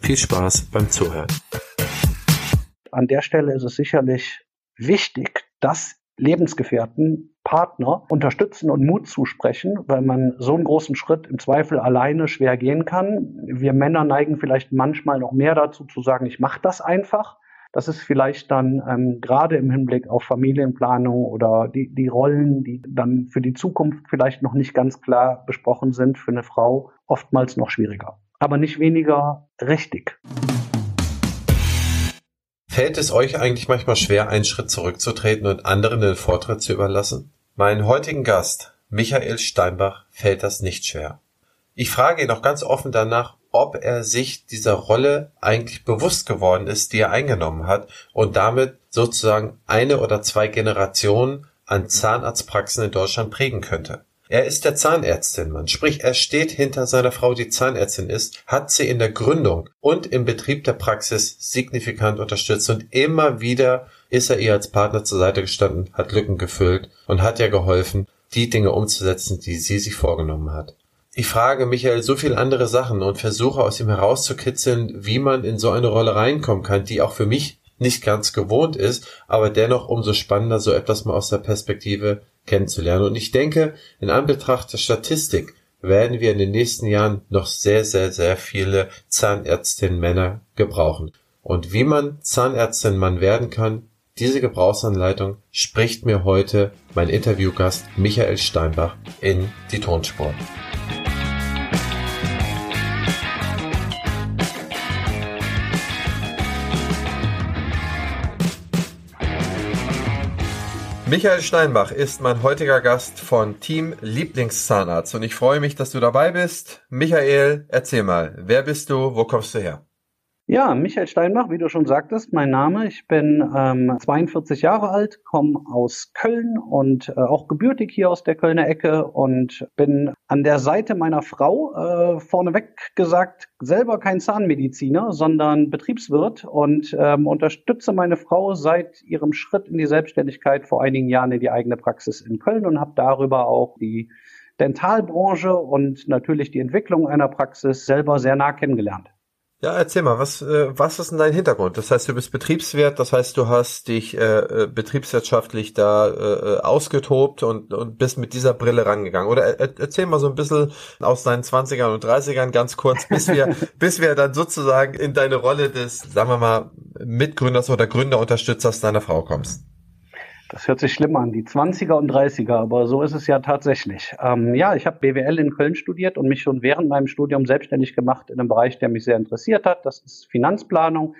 Viel Spaß beim Zuhören. An der Stelle ist es sicherlich wichtig, dass Lebensgefährten, Partner unterstützen und Mut zusprechen, weil man so einen großen Schritt im Zweifel alleine schwer gehen kann. Wir Männer neigen vielleicht manchmal noch mehr dazu zu sagen, ich mache das einfach. Das ist vielleicht dann ähm, gerade im Hinblick auf Familienplanung oder die, die Rollen, die dann für die Zukunft vielleicht noch nicht ganz klar besprochen sind, für eine Frau oftmals noch schwieriger aber nicht weniger richtig. Fällt es euch eigentlich manchmal schwer, einen Schritt zurückzutreten und anderen den Vortritt zu überlassen? Meinen heutigen Gast, Michael Steinbach, fällt das nicht schwer. Ich frage ihn auch ganz offen danach, ob er sich dieser Rolle eigentlich bewusst geworden ist, die er eingenommen hat und damit sozusagen eine oder zwei Generationen an Zahnarztpraxen in Deutschland prägen könnte. Er ist der Zahnärztin-Mann, sprich er steht hinter seiner Frau, die Zahnärztin ist, hat sie in der Gründung und im Betrieb der Praxis signifikant unterstützt und immer wieder ist er ihr als Partner zur Seite gestanden, hat Lücken gefüllt und hat ihr geholfen, die Dinge umzusetzen, die sie sich vorgenommen hat. Ich frage Michael so viel andere Sachen und versuche aus ihm herauszukitzeln, wie man in so eine Rolle reinkommen kann, die auch für mich nicht ganz gewohnt ist, aber dennoch umso spannender, so etwas mal aus der Perspektive kennenzulernen. Und ich denke, in Anbetracht der Statistik werden wir in den nächsten Jahren noch sehr, sehr, sehr viele Zahnärztinnen-Männer gebrauchen. Und wie man Zahnärztin-Mann werden kann, diese Gebrauchsanleitung spricht mir heute mein Interviewgast Michael Steinbach in die Tonspur. Michael Steinbach ist mein heutiger Gast von Team Lieblingszahnarzt und ich freue mich, dass du dabei bist. Michael, erzähl mal, wer bist du, wo kommst du her? Ja, Michael Steinbach, wie du schon sagtest, mein Name. Ich bin ähm, 42 Jahre alt, komme aus Köln und äh, auch gebürtig hier aus der Kölner Ecke und bin an der Seite meiner Frau äh, vorneweg gesagt selber kein Zahnmediziner, sondern Betriebswirt und ähm, unterstütze meine Frau seit ihrem Schritt in die Selbstständigkeit vor einigen Jahren in die eigene Praxis in Köln und habe darüber auch die Dentalbranche und natürlich die Entwicklung einer Praxis selber sehr nah kennengelernt. Ja, erzähl mal, was, äh, was ist denn dein Hintergrund? Das heißt, du bist Betriebswirt, das heißt, du hast dich äh, äh betriebswirtschaftlich da äh, äh, ausgetobt und, und bist mit dieser Brille rangegangen. Oder er, erzähl mal so ein bisschen aus deinen 20ern und 30ern ganz kurz, bis wir, bis wir dann sozusagen in deine Rolle des, sagen wir mal, Mitgründers oder Gründerunterstützers deiner Frau kommst. Das hört sich schlimm an, die 20er und 30er, aber so ist es ja tatsächlich. Ähm, ja, ich habe BWL in Köln studiert und mich schon während meinem Studium selbstständig gemacht in einem Bereich, der mich sehr interessiert hat. Das ist Finanzplanung.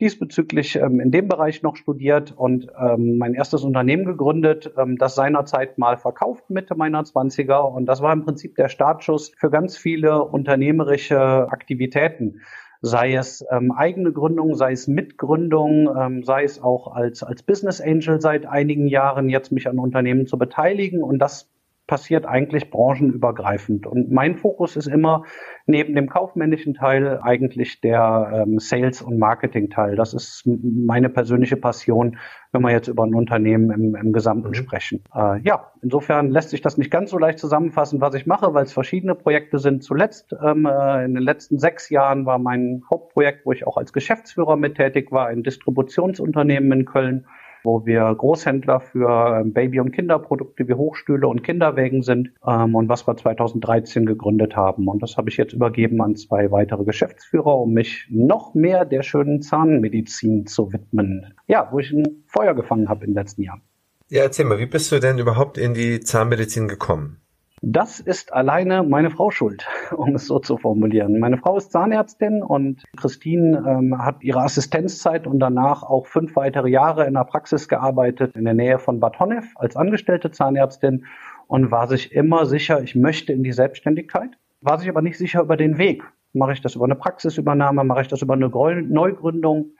Diesbezüglich ähm, in dem Bereich noch studiert und ähm, mein erstes Unternehmen gegründet, ähm, das seinerzeit mal verkauft Mitte meiner 20er. Und das war im Prinzip der Startschuss für ganz viele unternehmerische Aktivitäten sei es ähm, eigene Gründung, sei es Mitgründung, ähm, sei es auch als, als Business Angel seit einigen Jahren jetzt mich an Unternehmen zu beteiligen. Und das passiert eigentlich branchenübergreifend. Und mein Fokus ist immer neben dem kaufmännischen Teil eigentlich der ähm, Sales- und Marketing-Teil. Das ist meine persönliche Passion, wenn wir jetzt über ein Unternehmen im, im Gesamten mhm. sprechen. Äh, ja, insofern lässt sich das nicht ganz so leicht zusammenfassen, was ich mache, weil es verschiedene Projekte sind. Zuletzt, ähm, äh, in den letzten sechs Jahren war mein Hauptprojekt, wo ich auch als Geschäftsführer mit tätig war, ein Distributionsunternehmen in Köln wo wir Großhändler für ähm, Baby- und Kinderprodukte wie Hochstühle und Kinderwägen sind ähm, und was wir 2013 gegründet haben. Und das habe ich jetzt übergeben an zwei weitere Geschäftsführer, um mich noch mehr der schönen Zahnmedizin zu widmen. Ja, wo ich ein Feuer gefangen habe den letzten Jahren. Ja, erzähl mal, wie bist du denn überhaupt in die Zahnmedizin gekommen? Das ist alleine meine Frau schuld, um es so zu formulieren. Meine Frau ist Zahnärztin und Christine ähm, hat ihre Assistenzzeit und danach auch fünf weitere Jahre in der Praxis gearbeitet in der Nähe von Bad Honnef als angestellte Zahnärztin und war sich immer sicher, ich möchte in die Selbstständigkeit, war sich aber nicht sicher über den Weg. Mache ich das über eine Praxisübernahme? Mache ich das über eine Neugründung?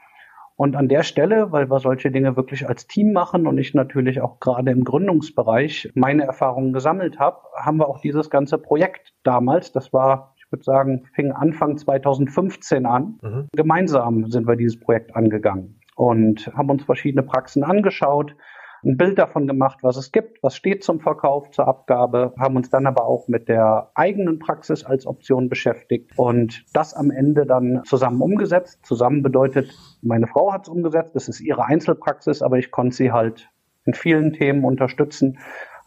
Und an der Stelle, weil wir solche Dinge wirklich als Team machen und ich natürlich auch gerade im Gründungsbereich meine Erfahrungen gesammelt habe, haben wir auch dieses ganze Projekt damals, das war, ich würde sagen, fing Anfang 2015 an. Mhm. Gemeinsam sind wir dieses Projekt angegangen und haben uns verschiedene Praxen angeschaut, ein Bild davon gemacht, was es gibt, was steht zum Verkauf, zur Abgabe, haben uns dann aber auch mit der eigenen Praxis als Option beschäftigt und das am Ende dann zusammen umgesetzt. Zusammen bedeutet, meine Frau hat es umgesetzt, das ist ihre Einzelpraxis, aber ich konnte sie halt in vielen Themen unterstützen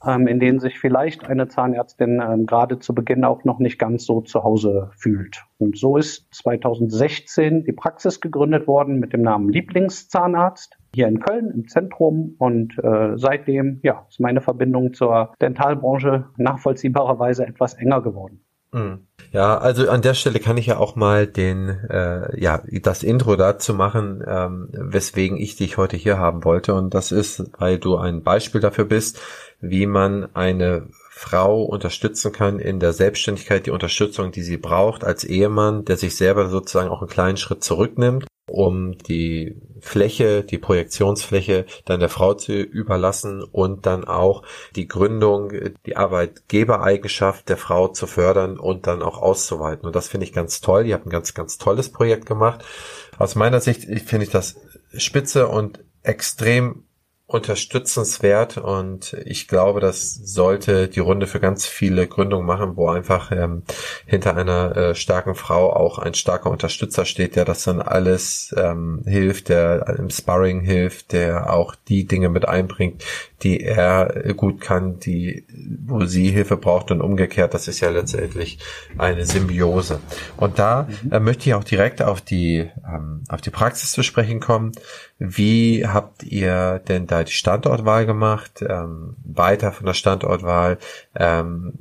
ähm, in denen sich vielleicht eine Zahnärztin ähm, gerade zu Beginn auch noch nicht ganz so zu Hause fühlt. Und so ist 2016 die Praxis gegründet worden mit dem Namen Lieblingszahnarzt hier in Köln im Zentrum und äh, seitdem ja, ist meine Verbindung zur Dentalbranche nachvollziehbarerweise etwas enger geworden. Mhm. Ja, also an der Stelle kann ich ja auch mal den, äh, ja, das Intro dazu machen, ähm, weswegen ich dich heute hier haben wollte. Und das ist, weil du ein Beispiel dafür bist, wie man eine Frau unterstützen kann in der Selbstständigkeit, die Unterstützung, die sie braucht als Ehemann, der sich selber sozusagen auch einen kleinen Schritt zurücknimmt um die Fläche, die Projektionsfläche dann der Frau zu überlassen und dann auch die Gründung, die Arbeitgebereigenschaft der Frau zu fördern und dann auch auszuweiten. Und das finde ich ganz toll. Ihr habt ein ganz, ganz tolles Projekt gemacht. Aus meiner Sicht finde ich das spitze und extrem unterstützenswert und ich glaube, das sollte die Runde für ganz viele Gründungen machen, wo einfach ähm, hinter einer äh, starken Frau auch ein starker Unterstützer steht, der das dann alles ähm, hilft, der im Sparring hilft, der auch die Dinge mit einbringt, die er gut kann, die wo sie Hilfe braucht und umgekehrt. Das ist ja letztendlich eine Symbiose. Und da mhm. äh, möchte ich auch direkt auf die ähm, auf die Praxis zu sprechen kommen. Wie habt ihr denn da die Standortwahl gemacht? Ähm, weiter von der Standortwahl, ähm,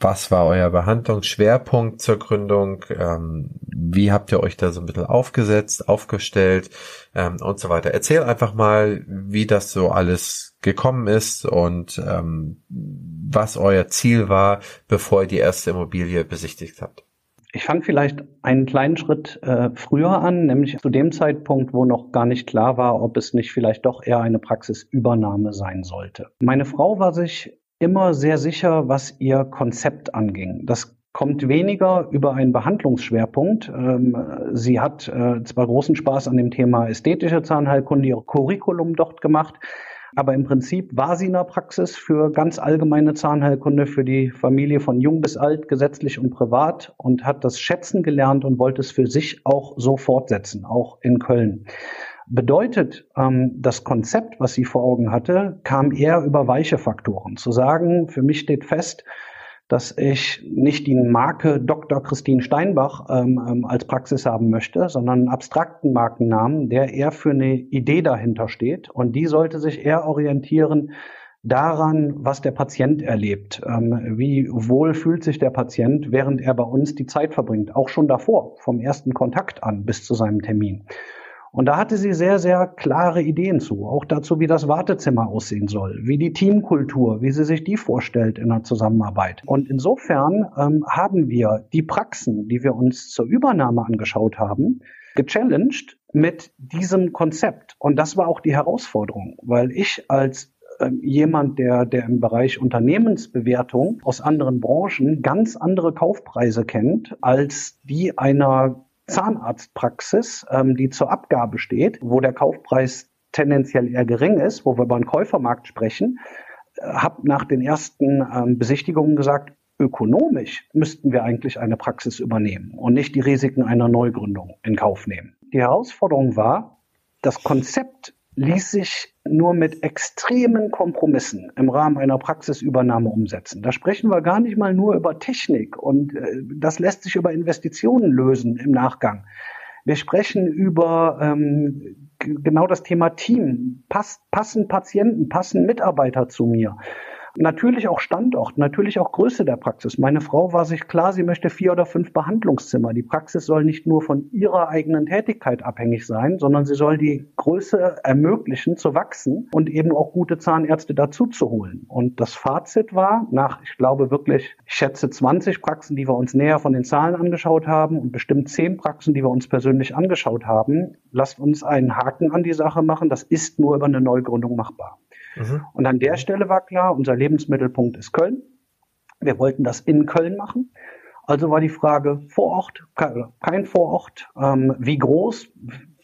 was war euer Behandlungsschwerpunkt zur Gründung? Ähm, wie habt ihr euch da so ein bisschen aufgesetzt, aufgestellt ähm, und so weiter? Erzähl einfach mal, wie das so alles gekommen ist und ähm, was euer Ziel war, bevor ihr die erste Immobilie besichtigt habt. Ich fange vielleicht einen kleinen Schritt äh, früher an, nämlich zu dem Zeitpunkt, wo noch gar nicht klar war, ob es nicht vielleicht doch eher eine Praxisübernahme sein sollte. Meine Frau war sich immer sehr sicher, was ihr Konzept anging. Das kommt weniger über einen Behandlungsschwerpunkt. Ähm, sie hat äh, zwar großen Spaß an dem Thema ästhetische Zahnheilkunde, ihr Curriculum dort gemacht, aber im Prinzip war sie in der Praxis für ganz allgemeine Zahnheilkunde für die Familie von jung bis alt, gesetzlich und privat und hat das schätzen gelernt und wollte es für sich auch so fortsetzen, auch in Köln. Bedeutet, ähm, das Konzept, was sie vor Augen hatte, kam eher über weiche Faktoren. Zu sagen, für mich steht fest, dass ich nicht die Marke Dr. Christine Steinbach ähm, ähm, als Praxis haben möchte, sondern einen abstrakten Markennamen, der eher für eine Idee dahinter steht. Und die sollte sich eher orientieren daran, was der Patient erlebt. Ähm, wie wohl fühlt sich der Patient, während er bei uns die Zeit verbringt, auch schon davor, vom ersten Kontakt an bis zu seinem Termin. Und da hatte sie sehr, sehr klare Ideen zu, auch dazu, wie das Wartezimmer aussehen soll, wie die Teamkultur, wie sie sich die vorstellt in der Zusammenarbeit. Und insofern ähm, haben wir die Praxen, die wir uns zur Übernahme angeschaut haben, gechallenged mit diesem Konzept. Und das war auch die Herausforderung, weil ich als ähm, jemand, der, der im Bereich Unternehmensbewertung aus anderen Branchen ganz andere Kaufpreise kennt als die einer Zahnarztpraxis, ähm, die zur Abgabe steht, wo der Kaufpreis tendenziell eher gering ist, wo wir über einen Käufermarkt sprechen, äh, habe nach den ersten ähm, Besichtigungen gesagt, ökonomisch müssten wir eigentlich eine Praxis übernehmen und nicht die Risiken einer Neugründung in Kauf nehmen. Die Herausforderung war, das Konzept ließ sich nur mit extremen Kompromissen im Rahmen einer Praxisübernahme umsetzen. Da sprechen wir gar nicht mal nur über Technik und äh, das lässt sich über Investitionen lösen im Nachgang. Wir sprechen über ähm, genau das Thema Team. Pass, passen Patienten, passen Mitarbeiter zu mir? Natürlich auch Standort, natürlich auch Größe der Praxis. Meine Frau war sich klar, sie möchte vier oder fünf Behandlungszimmer. Die Praxis soll nicht nur von ihrer eigenen Tätigkeit abhängig sein, sondern sie soll die Größe ermöglichen zu wachsen und eben auch gute Zahnärzte dazu zu holen. Und das Fazit war, nach, ich glaube wirklich, ich schätze 20 Praxen, die wir uns näher von den Zahlen angeschaut haben und bestimmt 10 Praxen, die wir uns persönlich angeschaut haben, lasst uns einen Haken an die Sache machen. Das ist nur über eine Neugründung machbar. Mhm. Und an der Stelle war klar, unser Lebensmittelpunkt ist Köln. Wir wollten das in Köln machen. Also war die Frage vor Ort, kein Vorort, ähm, wie groß,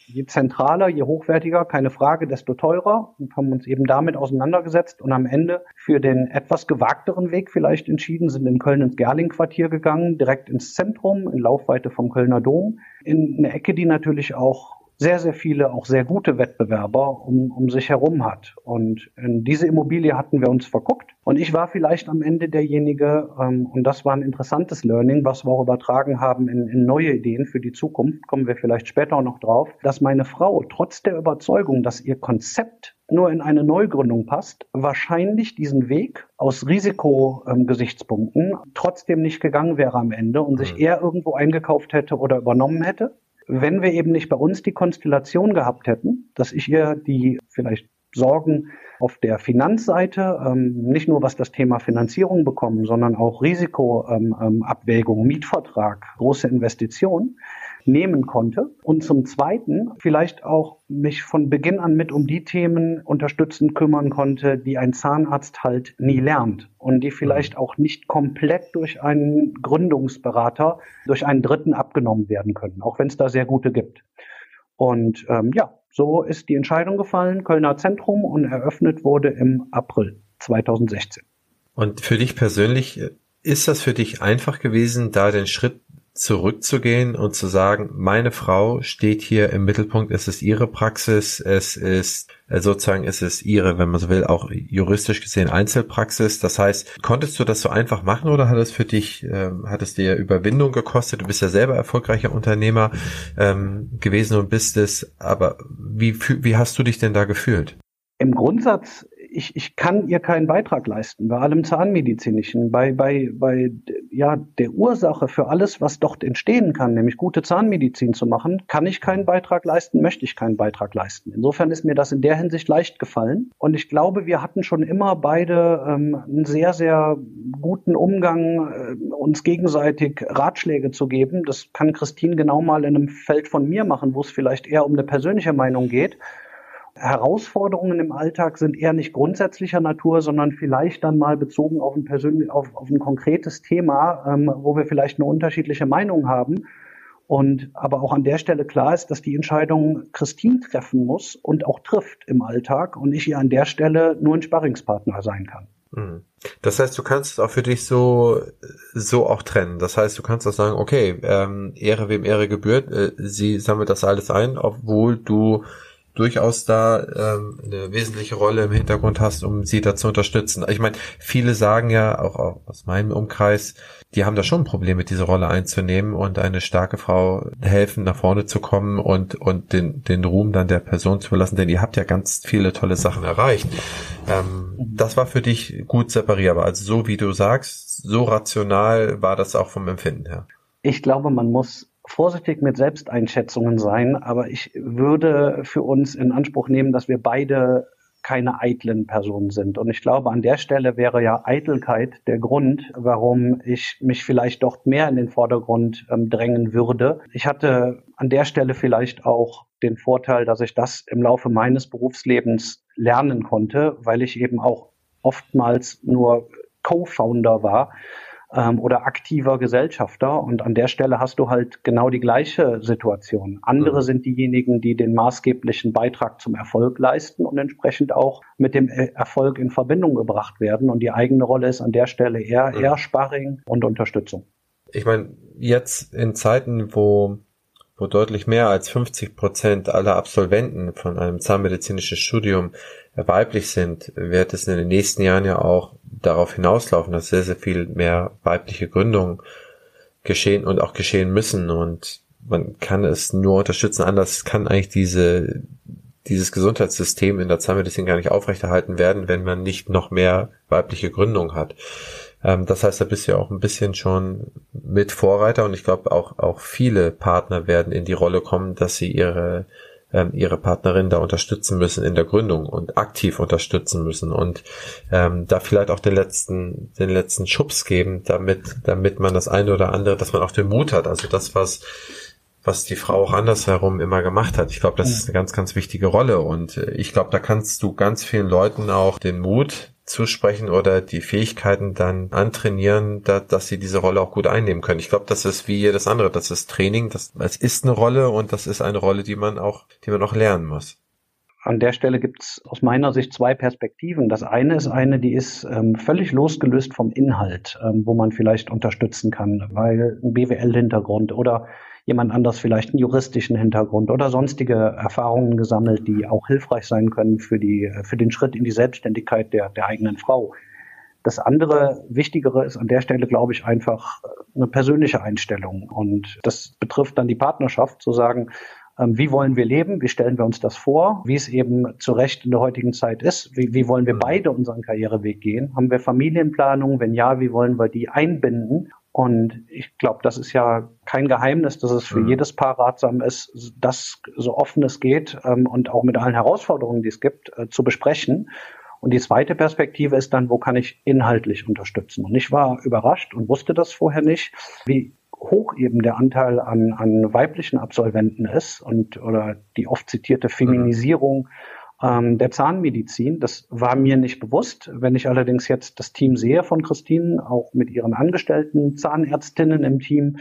je zentraler, je hochwertiger, keine Frage, desto teurer und haben uns eben damit auseinandergesetzt und am Ende für den etwas gewagteren Weg vielleicht entschieden, sind in Köln ins Gerling-Quartier gegangen, direkt ins Zentrum, in Laufweite vom Kölner Dom, in eine Ecke, die natürlich auch sehr, sehr viele, auch sehr gute Wettbewerber um, um sich herum hat. Und in diese Immobilie hatten wir uns verguckt. Und ich war vielleicht am Ende derjenige, ähm, und das war ein interessantes Learning, was wir auch übertragen haben in, in neue Ideen für die Zukunft, kommen wir vielleicht später auch noch drauf, dass meine Frau trotz der Überzeugung, dass ihr Konzept nur in eine Neugründung passt, wahrscheinlich diesen Weg aus Risikogesichtspunkten ähm, trotzdem nicht gegangen wäre am Ende und sich mhm. eher irgendwo eingekauft hätte oder übernommen hätte wenn wir eben nicht bei uns die Konstellation gehabt hätten, dass ich ihr die vielleicht Sorgen auf der Finanzseite, ähm, nicht nur was das Thema Finanzierung bekommen, sondern auch Risikoabwägung, ähm, ähm, Mietvertrag, große Investitionen, nehmen konnte. Und zum Zweiten vielleicht auch mich von Beginn an mit um die Themen unterstützend kümmern konnte, die ein Zahnarzt halt nie lernt und die vielleicht auch nicht komplett durch einen Gründungsberater, durch einen Dritten abgenommen werden können, auch wenn es da sehr gute gibt. Und ähm, ja, so ist die Entscheidung gefallen, Kölner Zentrum und eröffnet wurde im April 2016. Und für dich persönlich, ist das für dich einfach gewesen, da den Schritt zurückzugehen und zu sagen, meine Frau steht hier im Mittelpunkt, es ist ihre Praxis, es ist äh, sozusagen, es ist ihre, wenn man so will, auch juristisch gesehen Einzelpraxis. Das heißt, konntest du das so einfach machen oder hat es für dich, äh, hat es dir Überwindung gekostet? Du bist ja selber erfolgreicher Unternehmer ähm, gewesen und bist es, aber wie, wie hast du dich denn da gefühlt? Im Grundsatz ich, ich kann ihr keinen Beitrag leisten, bei allem Zahnmedizinischen, bei, bei, bei ja, der Ursache für alles, was dort entstehen kann, nämlich gute Zahnmedizin zu machen, kann ich keinen Beitrag leisten, möchte ich keinen Beitrag leisten. Insofern ist mir das in der Hinsicht leicht gefallen. Und ich glaube, wir hatten schon immer beide ähm, einen sehr, sehr guten Umgang, äh, uns gegenseitig Ratschläge zu geben. Das kann Christine genau mal in einem Feld von mir machen, wo es vielleicht eher um eine persönliche Meinung geht. Herausforderungen im Alltag sind eher nicht grundsätzlicher Natur, sondern vielleicht dann mal bezogen auf ein, persönlich, auf, auf ein konkretes Thema, ähm, wo wir vielleicht eine unterschiedliche Meinung haben. Und aber auch an der Stelle klar ist, dass die Entscheidung Christine treffen muss und auch trifft im Alltag und ich ihr an der Stelle nur ein Sparringspartner sein kann. Mhm. Das heißt, du kannst es auch für dich so so auch trennen. Das heißt, du kannst auch sagen, okay, ähm, Ehre wem Ehre gebührt, äh, sie sammelt das alles ein, obwohl du durchaus da ähm, eine wesentliche Rolle im Hintergrund hast, um sie da zu unterstützen. Ich meine, viele sagen ja, auch, aus meinem Umkreis, die haben da schon ein Problem mit, diese Rolle einzunehmen und eine starke Frau helfen, nach vorne zu kommen und, und den, den Ruhm dann der Person zu verlassen, denn ihr habt ja ganz viele tolle Sachen erreicht. Ähm, das war für dich gut separierbar. Also so wie du sagst, so rational war das auch vom Empfinden her. Ich glaube, man muss vorsichtig mit Selbsteinschätzungen sein, aber ich würde für uns in Anspruch nehmen, dass wir beide keine eitlen Personen sind. Und ich glaube, an der Stelle wäre ja Eitelkeit der Grund, warum ich mich vielleicht dort mehr in den Vordergrund ähm, drängen würde. Ich hatte an der Stelle vielleicht auch den Vorteil, dass ich das im Laufe meines Berufslebens lernen konnte, weil ich eben auch oftmals nur Co-Founder war ähm, oder aktiver Gesellschafter. Und an der Stelle hast du halt genau die gleiche Situation. Andere mhm. sind diejenigen, die den maßgeblichen Beitrag zum Erfolg leisten und entsprechend auch mit dem äh, Erfolg in Verbindung gebracht werden. Und die eigene Rolle ist an der Stelle eher, mhm. eher Sparring und Unterstützung. Ich meine, jetzt in Zeiten, wo wo deutlich mehr als 50 Prozent aller Absolventen von einem zahnmedizinischen Studium weiblich sind, wird es in den nächsten Jahren ja auch darauf hinauslaufen, dass sehr, sehr viel mehr weibliche Gründungen geschehen und auch geschehen müssen und man kann es nur unterstützen. Anders kann eigentlich diese, dieses Gesundheitssystem in der Zahnmedizin gar nicht aufrechterhalten werden, wenn man nicht noch mehr weibliche Gründung hat. Ähm, das heißt, da bist du ja auch ein bisschen schon mit Vorreiter und ich glaube auch, auch viele Partner werden in die Rolle kommen, dass sie ihre ähm, ihre Partnerin da unterstützen müssen in der Gründung und aktiv unterstützen müssen und ähm, da vielleicht auch den letzten den letzten Schubs geben, damit damit man das eine oder andere, dass man auch den Mut hat. Also das was was die Frau auch andersherum immer gemacht hat. Ich glaube, das ist eine ganz, ganz wichtige Rolle. Und äh, ich glaube, da kannst du ganz vielen Leuten auch den Mut zusprechen oder die Fähigkeiten dann antrainieren, da, dass sie diese Rolle auch gut einnehmen können. Ich glaube, das ist wie jedes andere. Das ist Training. Das, es ist eine Rolle und das ist eine Rolle, die man auch, die man auch lernen muss. An der Stelle gibt es aus meiner Sicht zwei Perspektiven. Das eine ist eine, die ist ähm, völlig losgelöst vom Inhalt, ähm, wo man vielleicht unterstützen kann, weil ein BWL-Hintergrund oder jemand anders vielleicht einen juristischen Hintergrund oder sonstige Erfahrungen gesammelt, die auch hilfreich sein können für die, für den Schritt in die Selbstständigkeit der, der eigenen Frau. Das andere Wichtigere ist an der Stelle, glaube ich, einfach eine persönliche Einstellung. Und das betrifft dann die Partnerschaft, zu sagen, ähm, wie wollen wir leben? Wie stellen wir uns das vor? Wie es eben zu Recht in der heutigen Zeit ist? Wie, wie wollen wir beide unseren Karriereweg gehen? Haben wir Familienplanung? Wenn ja, wie wollen wir die einbinden? Und ich glaube, das ist ja kein Geheimnis, dass es für mhm. jedes Paar ratsam ist, das so offen es geht ähm, und auch mit allen Herausforderungen, die es gibt, äh, zu besprechen. Und die zweite Perspektive ist dann, wo kann ich inhaltlich unterstützen? Und ich war überrascht und wusste das vorher nicht, wie hoch eben der Anteil an, an weiblichen Absolventen ist und oder die oft zitierte mhm. Feminisierung mhm ähm, der Zahnmedizin. Das war mir nicht bewusst. Wenn ich allerdings jetzt das Team sehe von Christine, auch mit ihren angestellten Zahnärztinnen im Team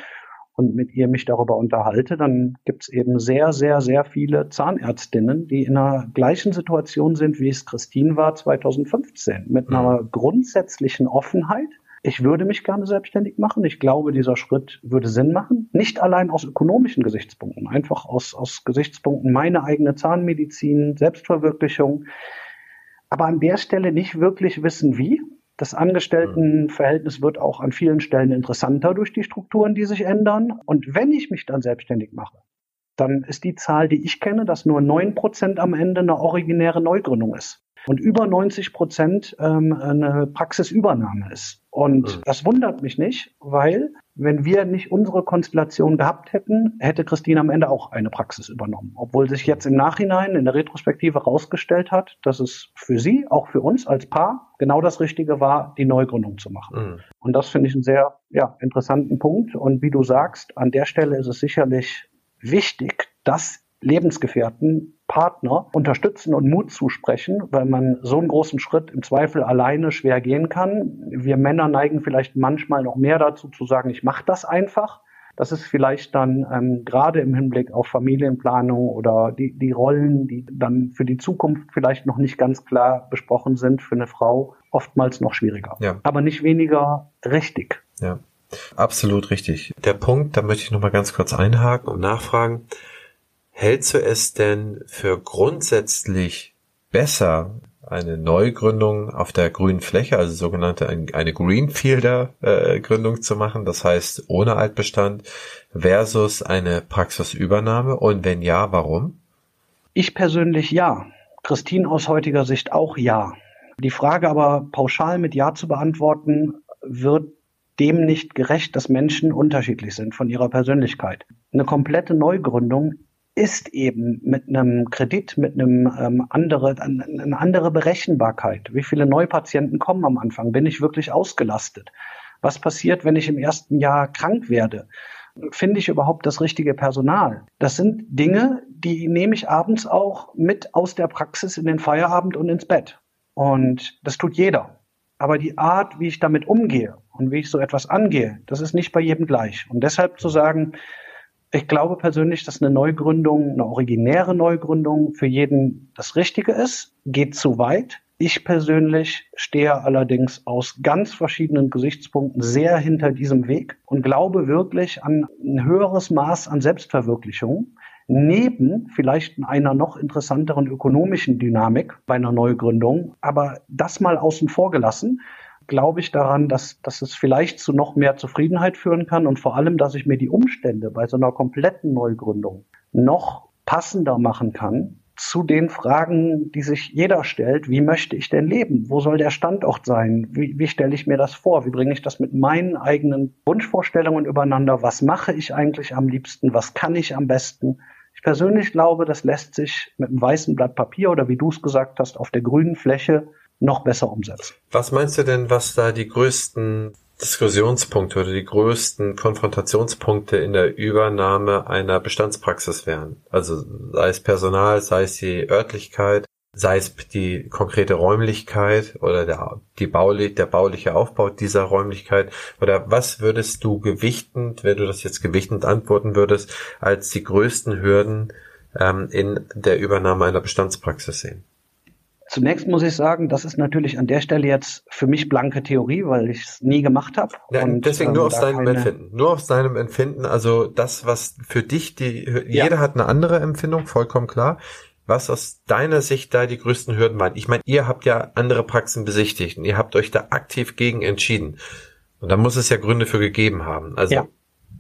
und mit ihr mich darüber unterhalte, dann gibt es eben sehr, sehr, sehr viele Zahnärztinnen, die in einer gleichen Situation sind, wie es Christine war 2015, mit einer mhm. grundsätzlichen Offenheit ich würde mich gerne selbstständig machen. Ich glaube, dieser Schritt würde Sinn machen. Nicht allein aus ökonomischen Gesichtspunkten, einfach aus, aus Gesichtspunkten meine eigene Zahnmedizin, Selbstverwirklichung. Aber an der Stelle nicht wirklich wissen, wie. Das Angestelltenverhältnis wird auch an vielen Stellen interessanter durch die Strukturen, die sich ändern. Und wenn ich mich dann selbstständig mache, dann ist die Zahl, die ich kenne, dass nur neun Prozent am Ende eine originäre Neugründung ist und über 90 Prozent ähm, eine Praxisübernahme ist. Und mhm. das wundert mich nicht, weil wenn wir nicht unsere Konstellation gehabt hätten, hätte Christine am Ende auch eine Praxis übernommen. Obwohl sich jetzt im Nachhinein in der Retrospektive herausgestellt hat, dass es für sie, auch für uns als Paar, genau das Richtige war, die Neugründung zu machen. Mhm. Und das finde ich einen sehr ja, interessanten Punkt. Und wie du sagst, an der Stelle ist es sicherlich wichtig, dass Lebensgefährten Partner unterstützen und Mut zusprechen, weil man so einen großen Schritt im Zweifel alleine schwer gehen kann. Wir Männer neigen vielleicht manchmal noch mehr dazu zu sagen, ich mache das einfach. Das ist vielleicht dann ähm, gerade im Hinblick auf Familienplanung oder die, die Rollen, die dann für die Zukunft vielleicht noch nicht ganz klar besprochen sind, für eine Frau oftmals noch schwieriger. Ja. Aber nicht weniger richtig. Ja, absolut richtig. Der Punkt, da möchte ich nochmal ganz kurz einhaken und nachfragen. Hältst du es denn für grundsätzlich besser, eine Neugründung auf der grünen Fläche, also sogenannte eine Greenfielder-Gründung zu machen, das heißt ohne Altbestand, versus eine Praxisübernahme? Und wenn ja, warum? Ich persönlich ja. Christine aus heutiger Sicht auch ja. Die Frage aber pauschal mit Ja zu beantworten, wird dem nicht gerecht, dass Menschen unterschiedlich sind von ihrer Persönlichkeit. Eine komplette Neugründung ist eben mit einem Kredit, mit einem ähm, andere, eine andere Berechenbarkeit. Wie viele Neupatienten kommen am Anfang? Bin ich wirklich ausgelastet? Was passiert, wenn ich im ersten Jahr krank werde? Finde ich überhaupt das richtige Personal? Das sind Dinge, die nehme ich abends auch mit aus der Praxis in den Feierabend und ins Bett. Und das tut jeder. Aber die Art, wie ich damit umgehe und wie ich so etwas angehe, das ist nicht bei jedem gleich. Und deshalb zu sagen, ich glaube persönlich, dass eine Neugründung, eine originäre Neugründung für jeden das Richtige ist, geht zu weit. Ich persönlich stehe allerdings aus ganz verschiedenen Gesichtspunkten sehr hinter diesem Weg und glaube wirklich an ein höheres Maß an Selbstverwirklichung neben vielleicht einer noch interessanteren ökonomischen Dynamik bei einer Neugründung. Aber das mal außen vor gelassen glaube ich daran, dass, dass es vielleicht zu noch mehr Zufriedenheit führen kann und vor allem, dass ich mir die Umstände bei so einer kompletten Neugründung noch passender machen kann, zu den Fragen, die sich jeder stellt. Wie möchte ich denn leben? Wo soll der Standort sein? Wie, wie stelle ich mir das vor? Wie bringe ich das mit meinen eigenen Wunschvorstellungen übereinander? Was mache ich eigentlich am liebsten? Was kann ich am besten? Ich persönlich glaube, das lässt sich mit einem weißen Blatt Papier oder wie du es gesagt hast, auf der grünen Fläche noch besser umsetzen. Was meinst du denn, was da die größten Diskussionspunkte oder die größten Konfrontationspunkte in der Übernahme einer Bestandspraxis wären? Also sei es Personal, sei es die Örtlichkeit, sei es die konkrete Räumlichkeit oder der, die baulich, der bauliche Aufbau dieser Räumlichkeit oder was würdest du gewichtend, wenn du das jetzt gewichtend antworten würdest, als die größten Hürden ähm, in der Übernahme einer Bestandspraxis sehen? Zunächst muss ich sagen, das ist natürlich an der Stelle jetzt für mich blanke Theorie, weil ich es nie gemacht habe. Deswegen nur ähm, aus deinem Empfinden. Nur aus deinem Empfinden. Also das, was für dich die, ja. jeder hat eine andere Empfindung, vollkommen klar. Was aus deiner Sicht da die größten Hürden waren? Ich meine, ihr habt ja andere Praxen besichtigt und ihr habt euch da aktiv gegen entschieden. Und da muss es ja Gründe für gegeben haben. Also, ja.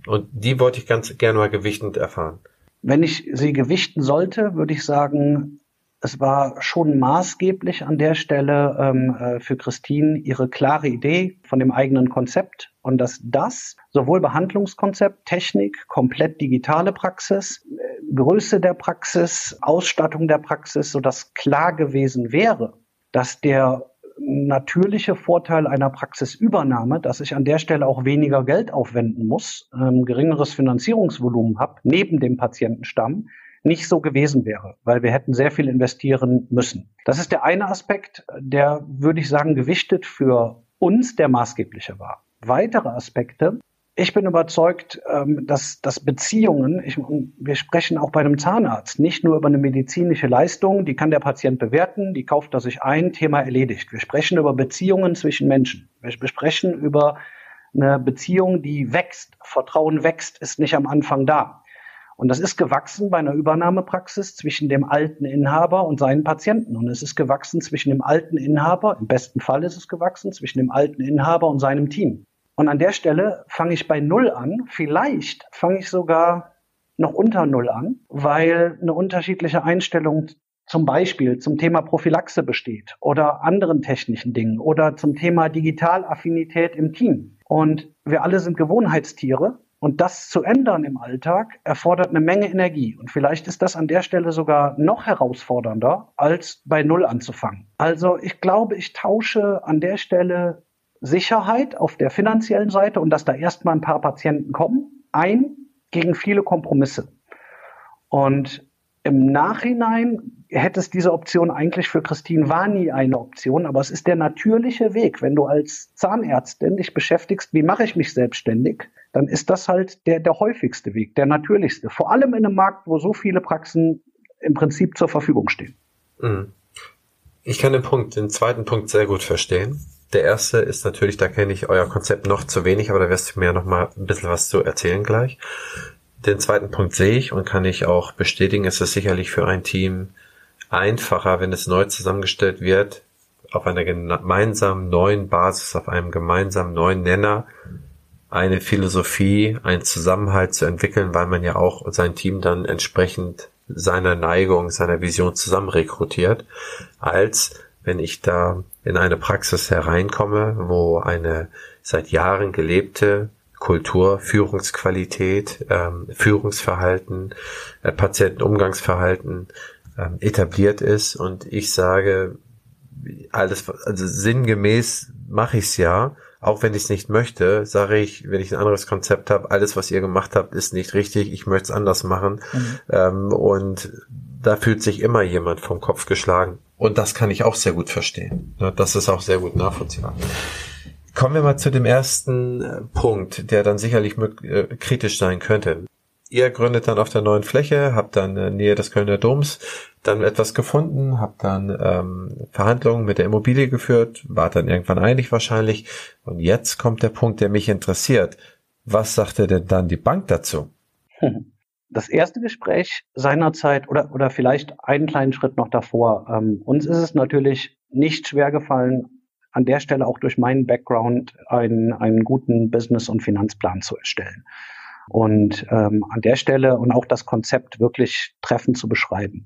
und die wollte ich ganz gerne mal gewichtend erfahren. Wenn ich sie gewichten sollte, würde ich sagen, es war schon maßgeblich an der Stelle ähm, äh, für Christine ihre klare Idee von dem eigenen Konzept und dass das sowohl Behandlungskonzept, Technik, komplett digitale Praxis, äh, Größe der Praxis, Ausstattung der Praxis, so dass klar gewesen wäre, dass der natürliche Vorteil einer Praxisübernahme, dass ich an der Stelle auch weniger Geld aufwenden muss, ähm, geringeres Finanzierungsvolumen habe neben dem Patientenstamm, nicht so gewesen wäre, weil wir hätten sehr viel investieren müssen. Das ist der eine Aspekt, der, würde ich sagen, gewichtet für uns der maßgebliche war. Weitere Aspekte. Ich bin überzeugt, ähm, dass, dass Beziehungen, ich, wir sprechen auch bei einem Zahnarzt nicht nur über eine medizinische Leistung, die kann der Patient bewerten, die kauft er sich ein, Thema erledigt. Wir sprechen über Beziehungen zwischen Menschen. Wir sprechen über eine Beziehung, die wächst. Vertrauen wächst, ist nicht am Anfang da. Und das ist gewachsen bei einer Übernahmepraxis zwischen dem alten Inhaber und seinen Patienten. Und es ist gewachsen zwischen dem alten Inhaber, im besten Fall ist es gewachsen, zwischen dem alten Inhaber und seinem Team. Und an der Stelle fange ich bei Null an. Vielleicht fange ich sogar noch unter Null an, weil eine unterschiedliche Einstellung zum Beispiel zum Thema Prophylaxe besteht oder anderen technischen Dingen oder zum Thema Digitalaffinität im Team. Und wir alle sind Gewohnheitstiere und das zu ändern im Alltag erfordert eine Menge Energie. Und vielleicht ist das an der Stelle sogar noch herausfordernder, als bei Null anzufangen. Also ich glaube, ich tausche an der Stelle Sicherheit auf der finanziellen Seite und dass da erstmal ein paar Patienten kommen, ein gegen viele Kompromisse. Und im Nachhinein hätte es diese Option eigentlich für Christine war nie eine Option, aber es ist der natürliche Weg. Wenn du als Zahnärztin dich beschäftigst, wie mache ich mich selbstständig, dann ist das halt der, der häufigste Weg, der natürlichste. Vor allem in einem Markt, wo so viele Praxen im Prinzip zur Verfügung stehen. Mhm. Ich kann den Punkt, den zweiten Punkt sehr gut verstehen. Der erste ist natürlich, da kenne ich euer Konzept noch zu wenig, aber da wirst du mir noch mal ein bisschen was zu erzählen gleich. Den zweiten Punkt sehe ich und kann ich auch bestätigen, es ist sicherlich für ein Team einfacher, wenn es neu zusammengestellt wird, auf einer gemeinsamen neuen Basis, auf einem gemeinsamen neuen Nenner eine Philosophie, einen Zusammenhalt zu entwickeln, weil man ja auch sein Team dann entsprechend seiner Neigung, seiner Vision zusammen rekrutiert, als wenn ich da in eine Praxis hereinkomme, wo eine seit Jahren gelebte Kultur, Führungsqualität, ähm, Führungsverhalten, äh, Patientenumgangsverhalten ähm, etabliert ist und ich sage, alles, also sinngemäß mache ich es ja, auch wenn ich es nicht möchte, sage ich, wenn ich ein anderes Konzept habe, alles, was ihr gemacht habt, ist nicht richtig, ich möchte es anders machen. Mhm. Ähm, und da fühlt sich immer jemand vom Kopf geschlagen. Und das kann ich auch sehr gut verstehen. Das ist auch sehr gut nachvollziehbar. Kommen wir mal zu dem ersten äh, Punkt, der dann sicherlich äh, kritisch sein könnte. Ihr gründet dann auf der neuen Fläche, habt dann äh, Nähe des Kölner Doms dann etwas gefunden, habt dann ähm, Verhandlungen mit der Immobilie geführt, wart dann irgendwann einig wahrscheinlich. Und jetzt kommt der Punkt, der mich interessiert. Was sagte denn dann die Bank dazu? Das erste Gespräch seinerzeit oder, oder vielleicht einen kleinen Schritt noch davor. Ähm, uns ist es natürlich nicht schwer gefallen, an der Stelle auch durch meinen Background einen, einen guten Business- und Finanzplan zu erstellen. Und ähm, an der Stelle und auch das Konzept wirklich treffend zu beschreiben.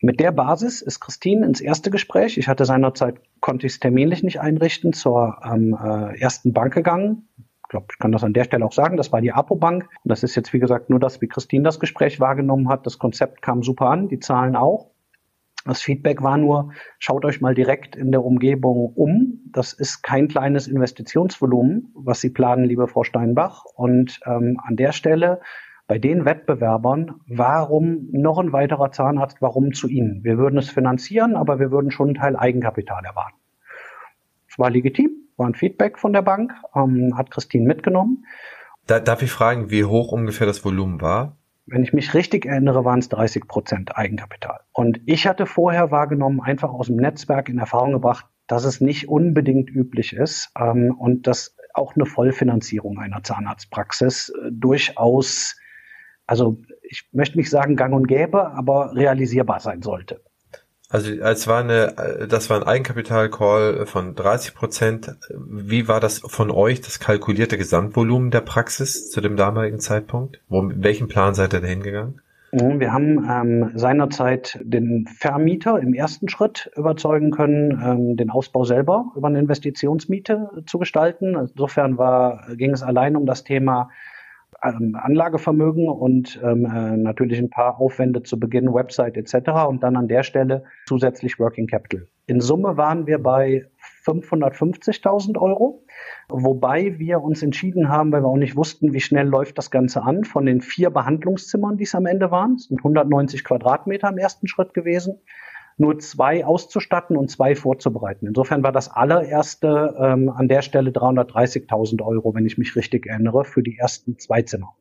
Mit der Basis ist Christine ins erste Gespräch. Ich hatte seinerzeit, konnte ich es terminlich nicht einrichten, zur ähm, äh, ersten Bank gegangen. Ich glaube, ich kann das an der Stelle auch sagen. Das war die Apo-Bank. Und das ist jetzt, wie gesagt, nur das, wie Christine das Gespräch wahrgenommen hat. Das Konzept kam super an, die Zahlen auch. Das Feedback war nur, schaut euch mal direkt in der Umgebung um. Das ist kein kleines Investitionsvolumen, was Sie planen, liebe Frau Steinbach. Und ähm, an der Stelle bei den Wettbewerbern, warum noch ein weiterer Zahnarzt, warum zu Ihnen? Wir würden es finanzieren, aber wir würden schon einen Teil Eigenkapital erwarten. Es war legitim, war ein Feedback von der Bank, ähm, hat Christine mitgenommen. Da, darf ich fragen, wie hoch ungefähr das Volumen war? Wenn ich mich richtig erinnere, waren es 30 Prozent Eigenkapital. Und ich hatte vorher wahrgenommen, einfach aus dem Netzwerk in Erfahrung gebracht, dass es nicht unbedingt üblich ist ähm, und dass auch eine Vollfinanzierung einer Zahnarztpraxis äh, durchaus, also ich möchte nicht sagen gang und gäbe, aber realisierbar sein sollte. Also es war eine, das war ein Eigenkapital-Call von 30 Prozent. Wie war das von euch, das kalkulierte Gesamtvolumen der Praxis zu dem damaligen Zeitpunkt? Wo, welchen Plan seid ihr da hingegangen? Wir haben ähm, seinerzeit den Vermieter im ersten Schritt überzeugen können, ähm, den Ausbau selber über eine Investitionsmiete zu gestalten. Insofern war, ging es allein um das Thema Anlagevermögen und ähm, äh, natürlich ein paar Aufwände zu Beginn, Website etc. und dann an der Stelle zusätzlich Working Capital. In Summe waren wir bei 550.000 Euro, wobei wir uns entschieden haben, weil wir auch nicht wussten, wie schnell läuft das Ganze an, von den vier Behandlungszimmern, die es am Ende waren, sind 190 Quadratmeter im ersten Schritt gewesen, nur zwei auszustatten und zwei vorzubereiten. Insofern war das allererste ähm, an der Stelle 330.000 Euro, wenn ich mich richtig erinnere, für die ersten zwei Zimmer.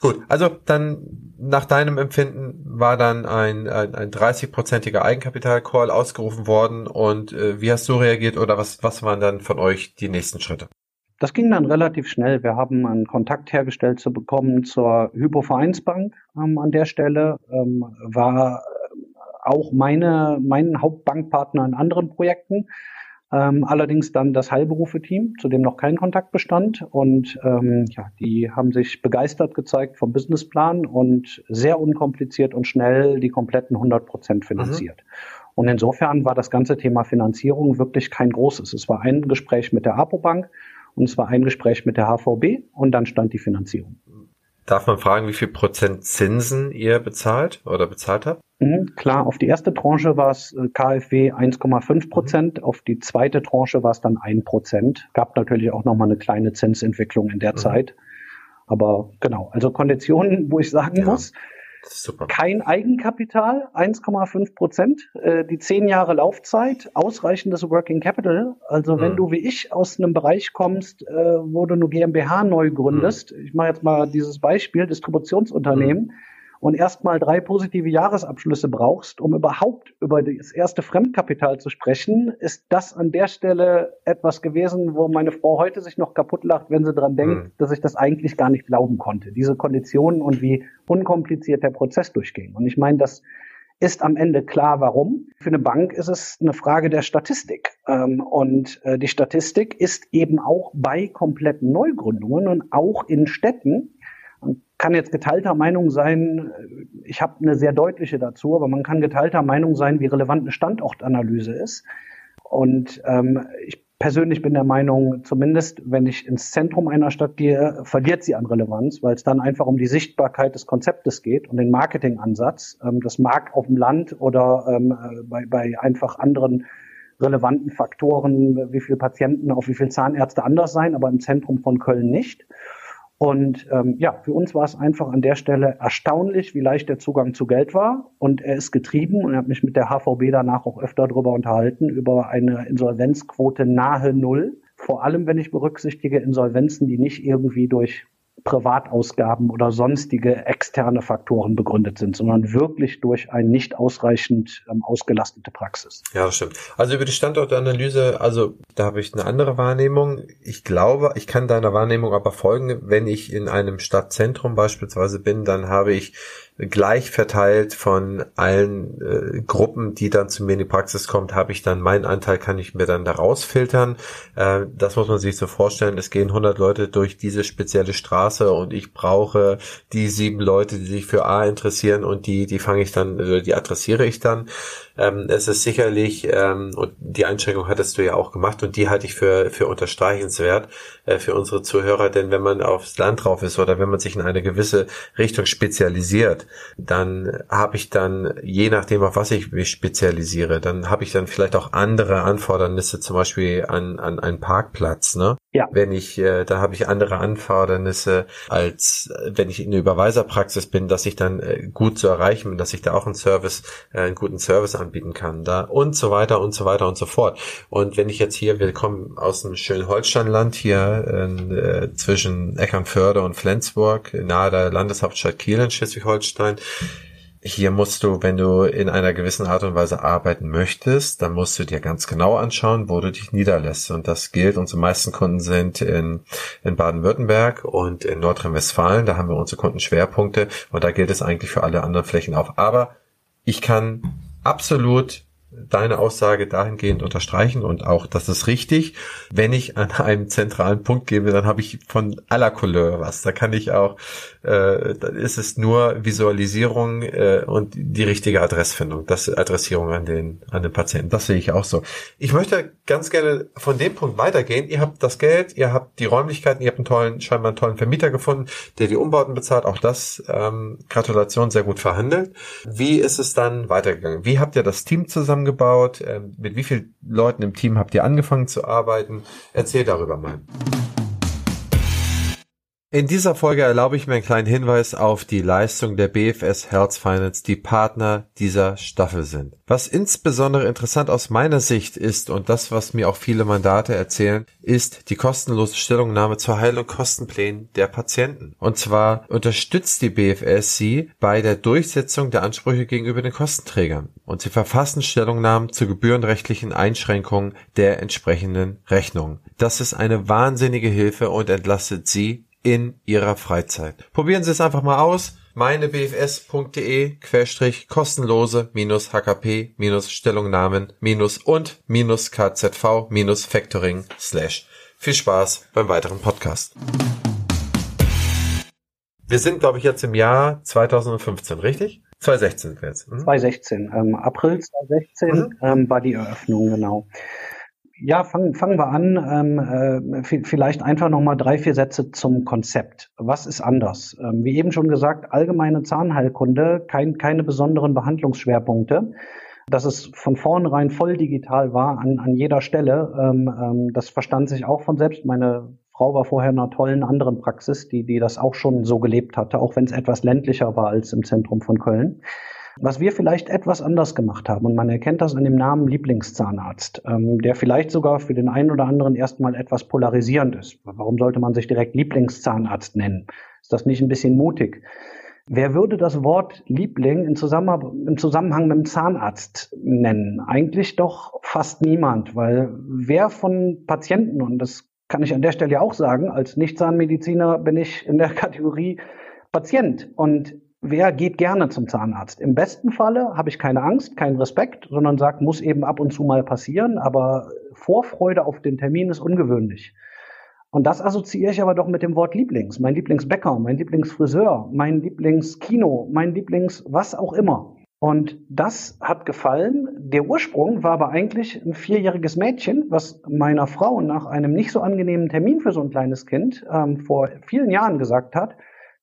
Gut, also dann nach deinem Empfinden war dann ein, ein, ein 30-prozentiger Eigenkapital-Call ausgerufen worden und äh, wie hast du reagiert oder was, was waren dann von euch die nächsten Schritte? Das ging dann relativ schnell. Wir haben einen Kontakt hergestellt zu bekommen zur Hypovereinsbank ähm, an der Stelle. Ähm, war auch meine, meinen Hauptbankpartner in anderen Projekten. Ähm, allerdings dann das Heilberufe-Team, zu dem noch kein Kontakt bestand. Und ähm, ja, die haben sich begeistert gezeigt vom Businessplan und sehr unkompliziert und schnell die kompletten 100 Prozent finanziert. Mhm. Und insofern war das ganze Thema Finanzierung wirklich kein großes. Es war ein Gespräch mit der APO-Bank und es war ein Gespräch mit der HVB und dann stand die Finanzierung. Darf man fragen, wie viel Prozent Zinsen ihr bezahlt oder bezahlt habt? Klar, auf die erste Tranche war es KfW 1,5 Prozent, auf die zweite Tranche war es dann 1 Prozent. Gab natürlich auch nochmal eine kleine Zinsentwicklung in der mhm. Zeit. Aber genau, also Konditionen, wo ich sagen ja. muss, Super. Kein Eigenkapital, 1,5 Prozent, äh, die zehn Jahre Laufzeit, ausreichendes Working Capital. Also wenn mhm. du wie ich aus einem Bereich kommst, äh, wo du eine GmbH neu gründest, mhm. ich mache jetzt mal dieses Beispiel, Distributionsunternehmen, mhm und erstmal drei positive Jahresabschlüsse brauchst, um überhaupt über das erste Fremdkapital zu sprechen, ist das an der Stelle etwas gewesen, wo meine Frau heute sich noch kaputt lacht, wenn sie dran denkt, mhm. dass ich das eigentlich gar nicht glauben konnte. Diese Konditionen und wie unkompliziert der Prozess durchging. Und ich meine, das ist am Ende klar, warum. Für eine Bank ist es eine Frage der Statistik. Ähm, und äh, die Statistik ist eben auch bei kompletten Neugründungen und auch in Städten kann jetzt geteilter Meinung sein, ich habe eine sehr deutliche dazu, aber man kann geteilter Meinung sein, wie relevant eine Standortanalyse ist. Und ähm, ich persönlich bin der Meinung, zumindest wenn ich ins Zentrum einer Stadt gehe, verliert sie an Relevanz, weil es dann einfach um die Sichtbarkeit des Konzeptes geht und den Marketingansatz. Ähm, das mag auf dem Land oder ähm, äh, bei, bei einfach anderen relevanten Faktoren, wie viele Patienten auf wie viele Zahnärzte anders sein, aber im Zentrum von Köln nicht. Und ähm, ja, für uns war es einfach an der Stelle erstaunlich, wie leicht der Zugang zu Geld war. Und er ist getrieben und er hat mich mit der HVB danach auch öfter darüber unterhalten, über eine Insolvenzquote nahe Null. Vor allem, wenn ich berücksichtige Insolvenzen, die nicht irgendwie durch Privatausgaben oder sonstige externe Faktoren begründet sind, sondern wirklich durch eine nicht ausreichend ähm, ausgelastete Praxis. Ja, stimmt. Also über die Standortanalyse, also da habe ich eine andere Wahrnehmung. Ich glaube, ich kann deiner Wahrnehmung aber folgen, wenn ich in einem Stadtzentrum beispielsweise bin, dann habe ich gleich verteilt von allen äh, Gruppen, die dann zu mir in die Praxis kommt, habe ich dann meinen Anteil, kann ich mir dann da rausfiltern. Äh, das muss man sich so vorstellen. Es gehen 100 Leute durch diese spezielle Straße und ich brauche die sieben Leute, die sich für A interessieren und die, die fange ich dann, also die adressiere ich dann. Ähm, es ist sicherlich, ähm, und die Einschränkung hattest du ja auch gemacht und die halte ich für, für unterstreichenswert äh, für unsere Zuhörer, denn wenn man aufs Land drauf ist oder wenn man sich in eine gewisse Richtung spezialisiert, dann habe ich dann, je nachdem, auf was ich mich spezialisiere, dann habe ich dann vielleicht auch andere Anfordernisse, zum Beispiel an, an einen Parkplatz, ne? Ja. Wenn ich, äh, da habe ich andere Anfordernisse, als äh, wenn ich in der Überweiserpraxis bin, dass ich dann äh, gut zu erreichen bin, dass ich da auch einen Service, äh, einen guten Service anbieten kann, da und so weiter und so weiter und so fort. Und wenn ich jetzt hier, wir kommen aus einem schönen Holsteinland hier äh, zwischen Eckernförde und Flensburg, nahe der Landeshauptstadt Kiel in Schleswig-Holstein hier musst du, wenn du in einer gewissen Art und Weise arbeiten möchtest, dann musst du dir ganz genau anschauen, wo du dich niederlässt. Und das gilt, unsere meisten Kunden sind in, in Baden-Württemberg und in Nordrhein-Westfalen. Da haben wir unsere Kundenschwerpunkte und da gilt es eigentlich für alle anderen Flächen auch. Aber ich kann absolut deine Aussage dahingehend unterstreichen und auch, das ist richtig. Wenn ich an einem zentralen Punkt gebe, dann habe ich von aller Couleur was. Da kann ich auch, äh, dann ist es nur Visualisierung äh, und die richtige Adressfindung, das Adressierung an den an den Patienten. Das sehe ich auch so. Ich möchte ganz gerne von dem Punkt weitergehen. Ihr habt das Geld, ihr habt die Räumlichkeiten, ihr habt einen tollen, scheinbar einen tollen Vermieter gefunden, der die Umbauten bezahlt. Auch das, ähm, Gratulation, sehr gut verhandelt. Wie ist es dann weitergegangen? Wie habt ihr das Team zusammen zusammengebaut? Ähm, mit wie vielen Leuten im Team habt ihr angefangen zu arbeiten? Erzähl darüber mal. In dieser Folge erlaube ich mir einen kleinen Hinweis auf die Leistung der BFS Health Finance, die Partner dieser Staffel sind. Was insbesondere interessant aus meiner Sicht ist und das, was mir auch viele Mandate erzählen, ist die kostenlose Stellungnahme zur Heilung Kostenplänen der Patienten. Und zwar unterstützt die BFS sie bei der Durchsetzung der Ansprüche gegenüber den Kostenträgern und sie verfassen Stellungnahmen zu gebührenrechtlichen Einschränkungen der entsprechenden Rechnungen. Das ist eine wahnsinnige Hilfe und entlastet sie in Ihrer Freizeit. Probieren Sie es einfach mal aus. meinebfs.de querstrich kostenlose minus HKP minus Stellungnahmen minus und minus KZV minus Factoring slash. Viel Spaß beim weiteren Podcast. Wir sind, glaube ich, jetzt im Jahr 2015, richtig? 2016 jetzt. Mhm. 2016, ähm, April 2016 mhm. ähm, war die Eröffnung, genau. Ja, fangen, fangen wir an. Ähm, äh, vielleicht einfach nochmal drei, vier Sätze zum Konzept. Was ist anders? Ähm, wie eben schon gesagt, allgemeine Zahnheilkunde, kein, keine besonderen Behandlungsschwerpunkte. Dass es von vornherein voll digital war an, an jeder Stelle, ähm, ähm, das verstand sich auch von selbst. Meine Frau war vorher in einer tollen anderen Praxis, die, die das auch schon so gelebt hatte, auch wenn es etwas ländlicher war als im Zentrum von Köln. Was wir vielleicht etwas anders gemacht haben, und man erkennt das an dem Namen Lieblingszahnarzt, ähm, der vielleicht sogar für den einen oder anderen erstmal etwas polarisierend ist. Warum sollte man sich direkt Lieblingszahnarzt nennen? Ist das nicht ein bisschen mutig? Wer würde das Wort Liebling im Zusammenhang, im Zusammenhang mit dem Zahnarzt nennen? Eigentlich doch fast niemand, weil wer von Patienten, und das kann ich an der Stelle auch sagen, als Nicht-Zahnmediziner bin ich in der Kategorie Patient. Und wer geht gerne zum Zahnarzt? Im besten Falle habe ich keine Angst, keinen Respekt, sondern sagt, muss eben ab und zu mal passieren, aber Vorfreude auf den Termin ist ungewöhnlich. Und das assoziiere ich aber doch mit dem Wort Lieblings. Mein Lieblingsbäcker, mein Lieblingsfriseur, mein Lieblingskino, mein Lieblings was auch immer. Und das hat gefallen. Der Ursprung war aber eigentlich ein vierjähriges Mädchen, was meiner Frau nach einem nicht so angenehmen Termin für so ein kleines Kind ähm, vor vielen Jahren gesagt hat,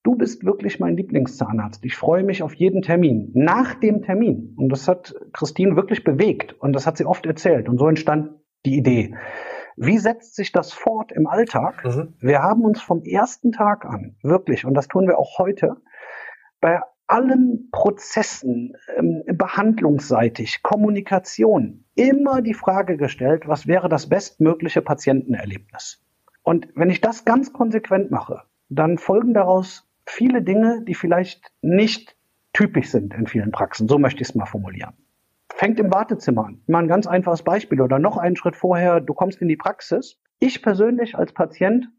du bist wirklich mein Lieblingszahnarzt. Ich freue mich auf jeden Termin. Nach dem Termin. Und das hat Christine wirklich bewegt. Und das hat sie oft erzählt. Und so entstand die Idee. Wie setzt sich das fort im Alltag? Mhm. Wir haben uns vom ersten Tag an, wirklich, und das tun wir auch heute, bei allen Prozessen, ähm, behandlungsseitig, Kommunikation, immer die Frage gestellt, was wäre das bestmögliche Patientenerlebnis? Und wenn ich das ganz konsequent mache, dann folgen daraus viele Dinge, die vielleicht nicht typisch sind in vielen Praxen. So möchte ich es mal formulieren. Fängt im Wartezimmer an. Mal ein ganz einfaches Beispiel oder noch einen Schritt vorher, du kommst in die Praxis. Ich persönlich als Patient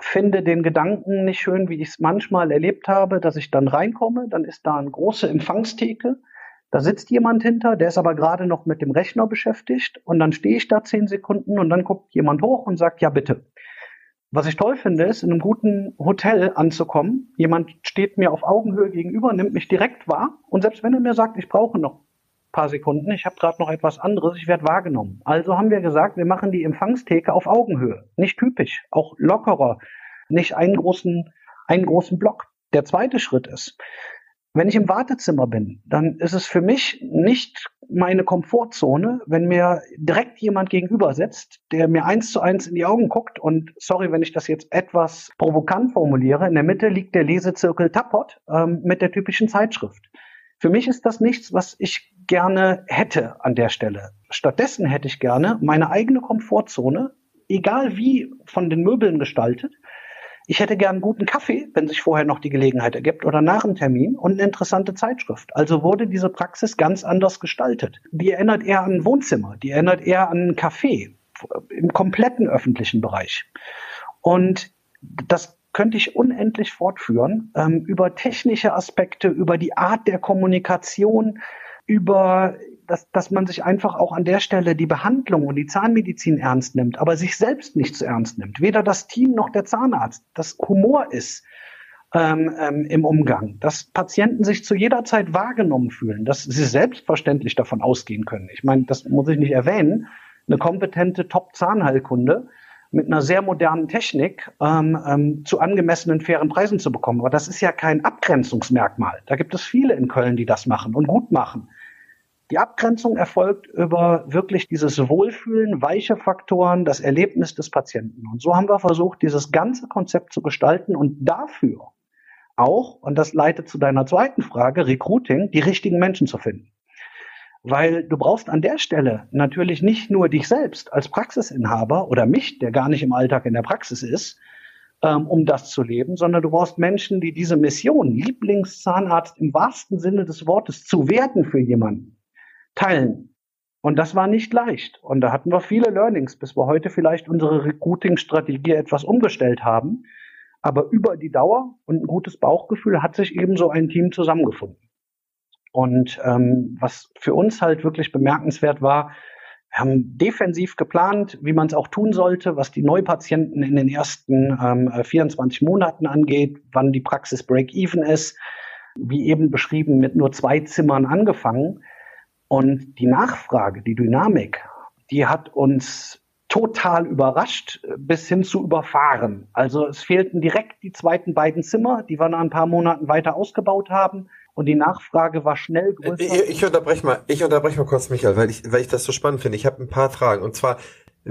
finde den Gedanken nicht schön, wie ich es manchmal erlebt habe, dass ich dann reinkomme, dann ist da eine große Empfangstheke, da sitzt jemand hinter, der ist aber gerade noch mit dem Rechner beschäftigt und dann stehe ich da zehn Sekunden und dann guckt jemand hoch und sagt, ja bitte. Was ich toll finde, ist, in einem guten Hotel anzukommen. Jemand steht mir auf Augenhöhe gegenüber, nimmt mich direkt wahr und selbst wenn er mir sagt, ich brauche noch ein paar Sekunden, ich habe gerade noch etwas anderes, ich werde wahrgenommen. Also haben wir gesagt, wir machen die Empfangstheke auf Augenhöhe. Nicht typisch, auch lockerer, nicht einen großen, einen großen Block. Der zweite Schritt ist, wenn ich im Wartezimmer bin, dann ist es für mich nicht meine Komfortzone, wenn mir direkt jemand gegenüber sitzt, der mir eins zu eins in die Augen guckt und sorry, wenn ich das jetzt etwas provokant formuliere, in der Mitte liegt der Lesezirkel Tappot ähm, mit der typischen Zeitschrift. Für mich ist das nichts, was ich gerne hätte an der Stelle. Stattdessen hätte ich gerne meine eigene Komfortzone, egal wie von den Möbeln gestaltet, ich hätte gern einen guten Kaffee, wenn sich vorher noch die Gelegenheit ergibt, oder nach dem Termin und eine interessante Zeitschrift. Also wurde diese Praxis ganz anders gestaltet. Die erinnert eher an ein Wohnzimmer, die erinnert eher an ein Café im kompletten öffentlichen Bereich. Und das könnte ich unendlich fortführen ähm, über technische Aspekte, über die Art der Kommunikation, über dass, dass man sich einfach auch an der Stelle die Behandlung und die Zahnmedizin ernst nimmt, aber sich selbst nicht zu ernst nimmt. Weder das Team noch der Zahnarzt. Das Humor ist ähm, ähm, im Umgang, dass Patienten sich zu jeder Zeit wahrgenommen fühlen, dass sie selbstverständlich davon ausgehen können. Ich meine, das muss ich nicht erwähnen. Eine kompetente Top-Zahnheilkunde mit einer sehr modernen Technik ähm, ähm, zu angemessenen, fairen Preisen zu bekommen. Aber das ist ja kein Abgrenzungsmerkmal. Da gibt es viele in Köln, die das machen und gut machen. Die Abgrenzung erfolgt über wirklich dieses Wohlfühlen, weiche Faktoren, das Erlebnis des Patienten. Und so haben wir versucht, dieses ganze Konzept zu gestalten und dafür auch, und das leitet zu deiner zweiten Frage, Recruiting, die richtigen Menschen zu finden. Weil du brauchst an der Stelle natürlich nicht nur dich selbst als Praxisinhaber oder mich, der gar nicht im Alltag in der Praxis ist, ähm, um das zu leben, sondern du brauchst Menschen, die diese Mission, Lieblingszahnarzt im wahrsten Sinne des Wortes zu werden für jemanden, teilen. Und das war nicht leicht. Und da hatten wir viele Learnings, bis wir heute vielleicht unsere Recruiting-Strategie etwas umgestellt haben. Aber über die Dauer und ein gutes Bauchgefühl hat sich eben so ein Team zusammengefunden. Und ähm, was für uns halt wirklich bemerkenswert war, wir haben defensiv geplant, wie man es auch tun sollte, was die Neupatienten in den ersten ähm, 24 Monaten angeht, wann die Praxis Break-Even ist, wie eben beschrieben, mit nur zwei Zimmern angefangen. Und die Nachfrage, die Dynamik, die hat uns total überrascht bis hin zu überfahren. Also es fehlten direkt die zweiten beiden Zimmer, die wir nach ein paar Monaten weiter ausgebaut haben. Und die Nachfrage war schnell größer. Ich, ich unterbreche mal, ich unterbreche mal kurz, Michael, weil ich, weil ich das so spannend finde. Ich habe ein paar Fragen. Und zwar,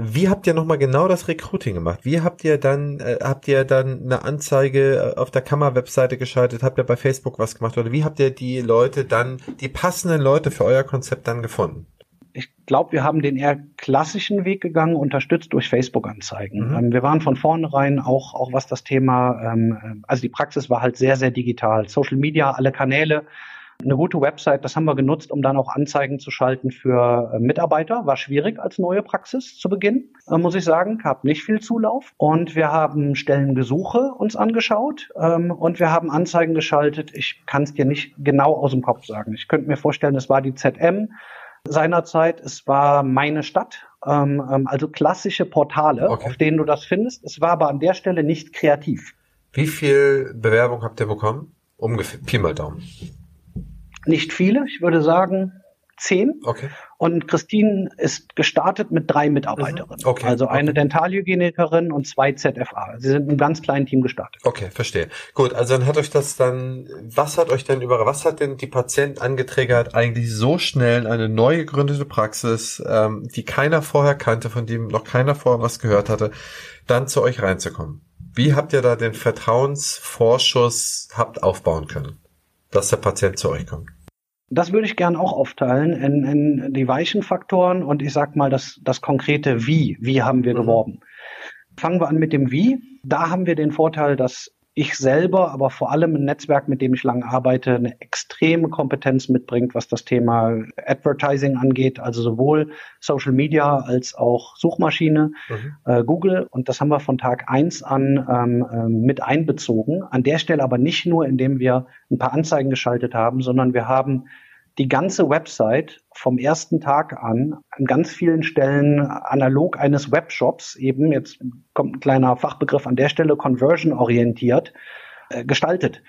wie habt ihr nochmal genau das Recruiting gemacht? Wie habt ihr dann, äh, habt ihr dann eine Anzeige äh, auf der Kammer-Webseite geschaltet? Habt ihr bei Facebook was gemacht? Oder wie habt ihr die Leute dann, die passenden Leute für euer Konzept dann gefunden? Ich glaube, wir haben den eher klassischen Weg gegangen, unterstützt durch Facebook-Anzeigen. Mhm. Ähm, wir waren von vornherein auch, auch was das Thema, ähm, also die Praxis war halt sehr, sehr digital. Social Media, alle Kanäle, eine gute Website, das haben wir genutzt, um dann auch Anzeigen zu schalten für äh, Mitarbeiter. War schwierig als neue Praxis zu Beginn, äh, muss ich sagen. Gab nicht viel Zulauf. Und wir haben Stellengesuche uns angeschaut ähm, und wir haben Anzeigen geschaltet. Ich kann es dir nicht genau aus dem Kopf sagen. Ich könnte mir vorstellen, es war die ZM seinerzeit. Es war meine Stadt. Ähm, ähm, also klassische Portale, okay. auf denen du das findest. Es war aber an der Stelle nicht kreativ. Wie viel Bewerbung habt ihr bekommen? Ungefähr, Pi mal Daumen. Nicht viele, ich würde sagen zehn. Okay. Und Christine ist gestartet mit drei Mitarbeiterinnen. Okay. Also eine okay. Dentalhygienikerin und zwei ZFA. Sie sind in einem ganz kleinen Team gestartet. Okay, verstehe. Gut, also dann hat euch das dann, was hat euch denn über, was hat denn die Patient angetriggert, eigentlich so schnell eine neu gegründete Praxis, ähm, die keiner vorher kannte, von dem noch keiner vorher was gehört hatte, dann zu euch reinzukommen? Wie habt ihr da den Vertrauensvorschuss habt aufbauen können, dass der Patient zu euch kommt? Das würde ich gern auch aufteilen in, in die weichen Faktoren und ich sag mal das, das konkrete Wie. Wie haben wir mhm. geworben? Fangen wir an mit dem Wie. Da haben wir den Vorteil, dass ich selber, aber vor allem ein Netzwerk, mit dem ich lange arbeite, eine extreme Kompetenz mitbringt, was das Thema Advertising angeht, also sowohl Social Media als auch Suchmaschine, mhm. äh, Google. Und das haben wir von Tag eins an ähm, äh, mit einbezogen. An der Stelle aber nicht nur, indem wir ein paar Anzeigen geschaltet haben, sondern wir haben die ganze Website vom ersten Tag an an ganz vielen Stellen analog eines Webshops eben, jetzt kommt ein kleiner Fachbegriff an der Stelle, conversion orientiert, äh, gestaltet.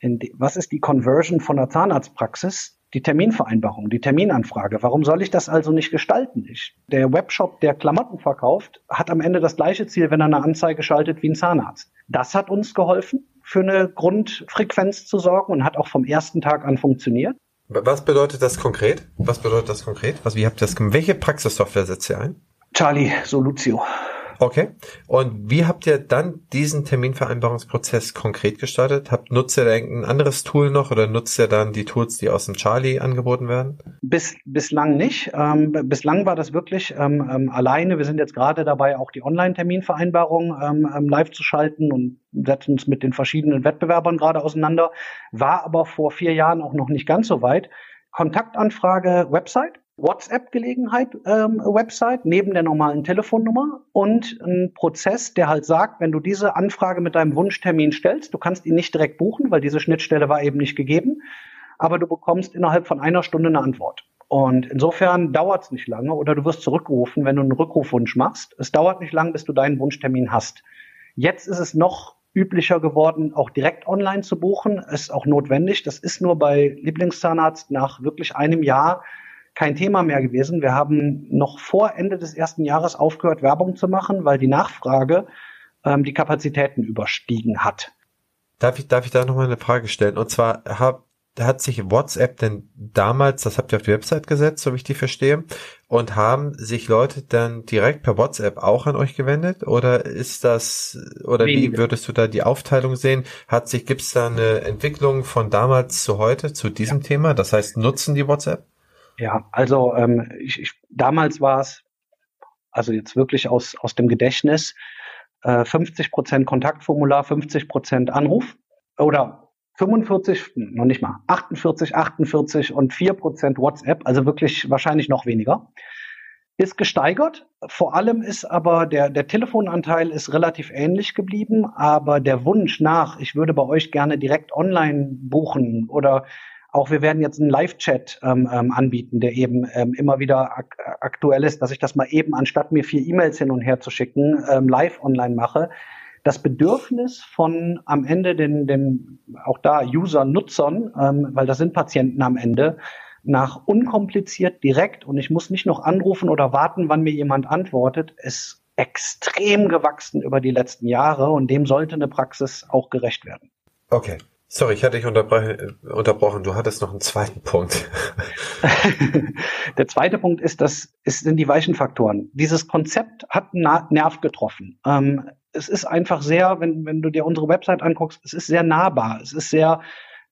Mhm. was ist die Conversion von der Zahnarztpraxis? Die Terminvereinbarung, die Terminanfrage. Warum soll ich das also nicht gestalten? Ich, der Webshop, der Klamotten verkauft, hat am Ende das gleiche Ziel, wenn er eine Anzeige schaltet wie ein Zahnarzt. Das hat uns geholfen, für eine Grundfrequenz zu sorgen und hat auch vom ersten Tag an funktioniert. Was bedeutet das konkret? Was bedeutet das konkret? Was, wie habt ihr das? Welche Praxissoftware setzt ihr ein? Charlie Solutio. Okay. Und wie habt ihr dann diesen Terminvereinbarungsprozess konkret gestartet? Habt, nutzt ihr da ein anderes Tool noch oder nutzt ihr dann die Tools, die aus dem Charlie angeboten werden? Bis, bislang nicht. Ähm, bislang war das wirklich ähm, ähm, alleine. Wir sind jetzt gerade dabei, auch die Online-Terminvereinbarung ähm, ähm, live zu schalten und setzen uns mit den verschiedenen Wettbewerbern gerade auseinander. War aber vor vier Jahren auch noch nicht ganz so weit. Kontaktanfrage Website WhatsApp-Gelegenheit ähm, Website neben der normalen Telefonnummer und ein Prozess, der halt sagt, wenn du diese Anfrage mit deinem Wunschtermin stellst, du kannst ihn nicht direkt buchen, weil diese Schnittstelle war eben nicht gegeben, aber du bekommst innerhalb von einer Stunde eine Antwort. Und insofern dauert es nicht lange oder du wirst zurückgerufen, wenn du einen Rückrufwunsch machst. Es dauert nicht lang, bis du deinen Wunschtermin hast. Jetzt ist es noch üblicher geworden, auch direkt online zu buchen. Ist auch notwendig. Das ist nur bei Lieblingszahnarzt nach wirklich einem Jahr kein Thema mehr gewesen. Wir haben noch vor Ende des ersten Jahres aufgehört, Werbung zu machen, weil die Nachfrage ähm, die Kapazitäten überstiegen hat. Darf ich, darf ich da nochmal eine Frage stellen? Und zwar hab, hat sich WhatsApp denn damals, das habt ihr auf die Website gesetzt, so wie ich die verstehe, und haben sich Leute dann direkt per WhatsApp auch an euch gewendet? Oder ist das, oder Wenige. wie würdest du da die Aufteilung sehen? Hat sich, gibt's da eine Entwicklung von damals zu heute zu diesem ja. Thema? Das heißt, nutzen die WhatsApp? Ja, also ähm, ich, ich, damals war es, also jetzt wirklich aus, aus dem Gedächtnis, äh, 50 Prozent Kontaktformular, 50 Prozent Anruf oder 45, noch nicht mal, 48, 48 und 4 Prozent WhatsApp, also wirklich wahrscheinlich noch weniger. Ist gesteigert. Vor allem ist aber der, der Telefonanteil ist relativ ähnlich geblieben, aber der Wunsch nach, ich würde bei euch gerne direkt online buchen oder auch wir werden jetzt einen Live-Chat ähm, ähm, anbieten, der eben ähm, immer wieder ak aktuell ist, dass ich das mal eben, anstatt mir vier E-Mails hin und her zu schicken, ähm, live online mache. Das Bedürfnis von am Ende den, den auch da User-Nutzern, ähm, weil das sind Patienten am Ende, nach unkompliziert direkt und ich muss nicht noch anrufen oder warten, wann mir jemand antwortet, ist extrem gewachsen über die letzten Jahre und dem sollte eine Praxis auch gerecht werden. Okay, Sorry, ich hatte dich unterbrochen. Du hattest noch einen zweiten Punkt. Der zweite Punkt ist, das ist, sind die weichen Faktoren. Dieses Konzept hat einen Nerv getroffen. Ähm, es ist einfach sehr, wenn, wenn du dir unsere Website anguckst, es ist sehr nahbar. Es ist sehr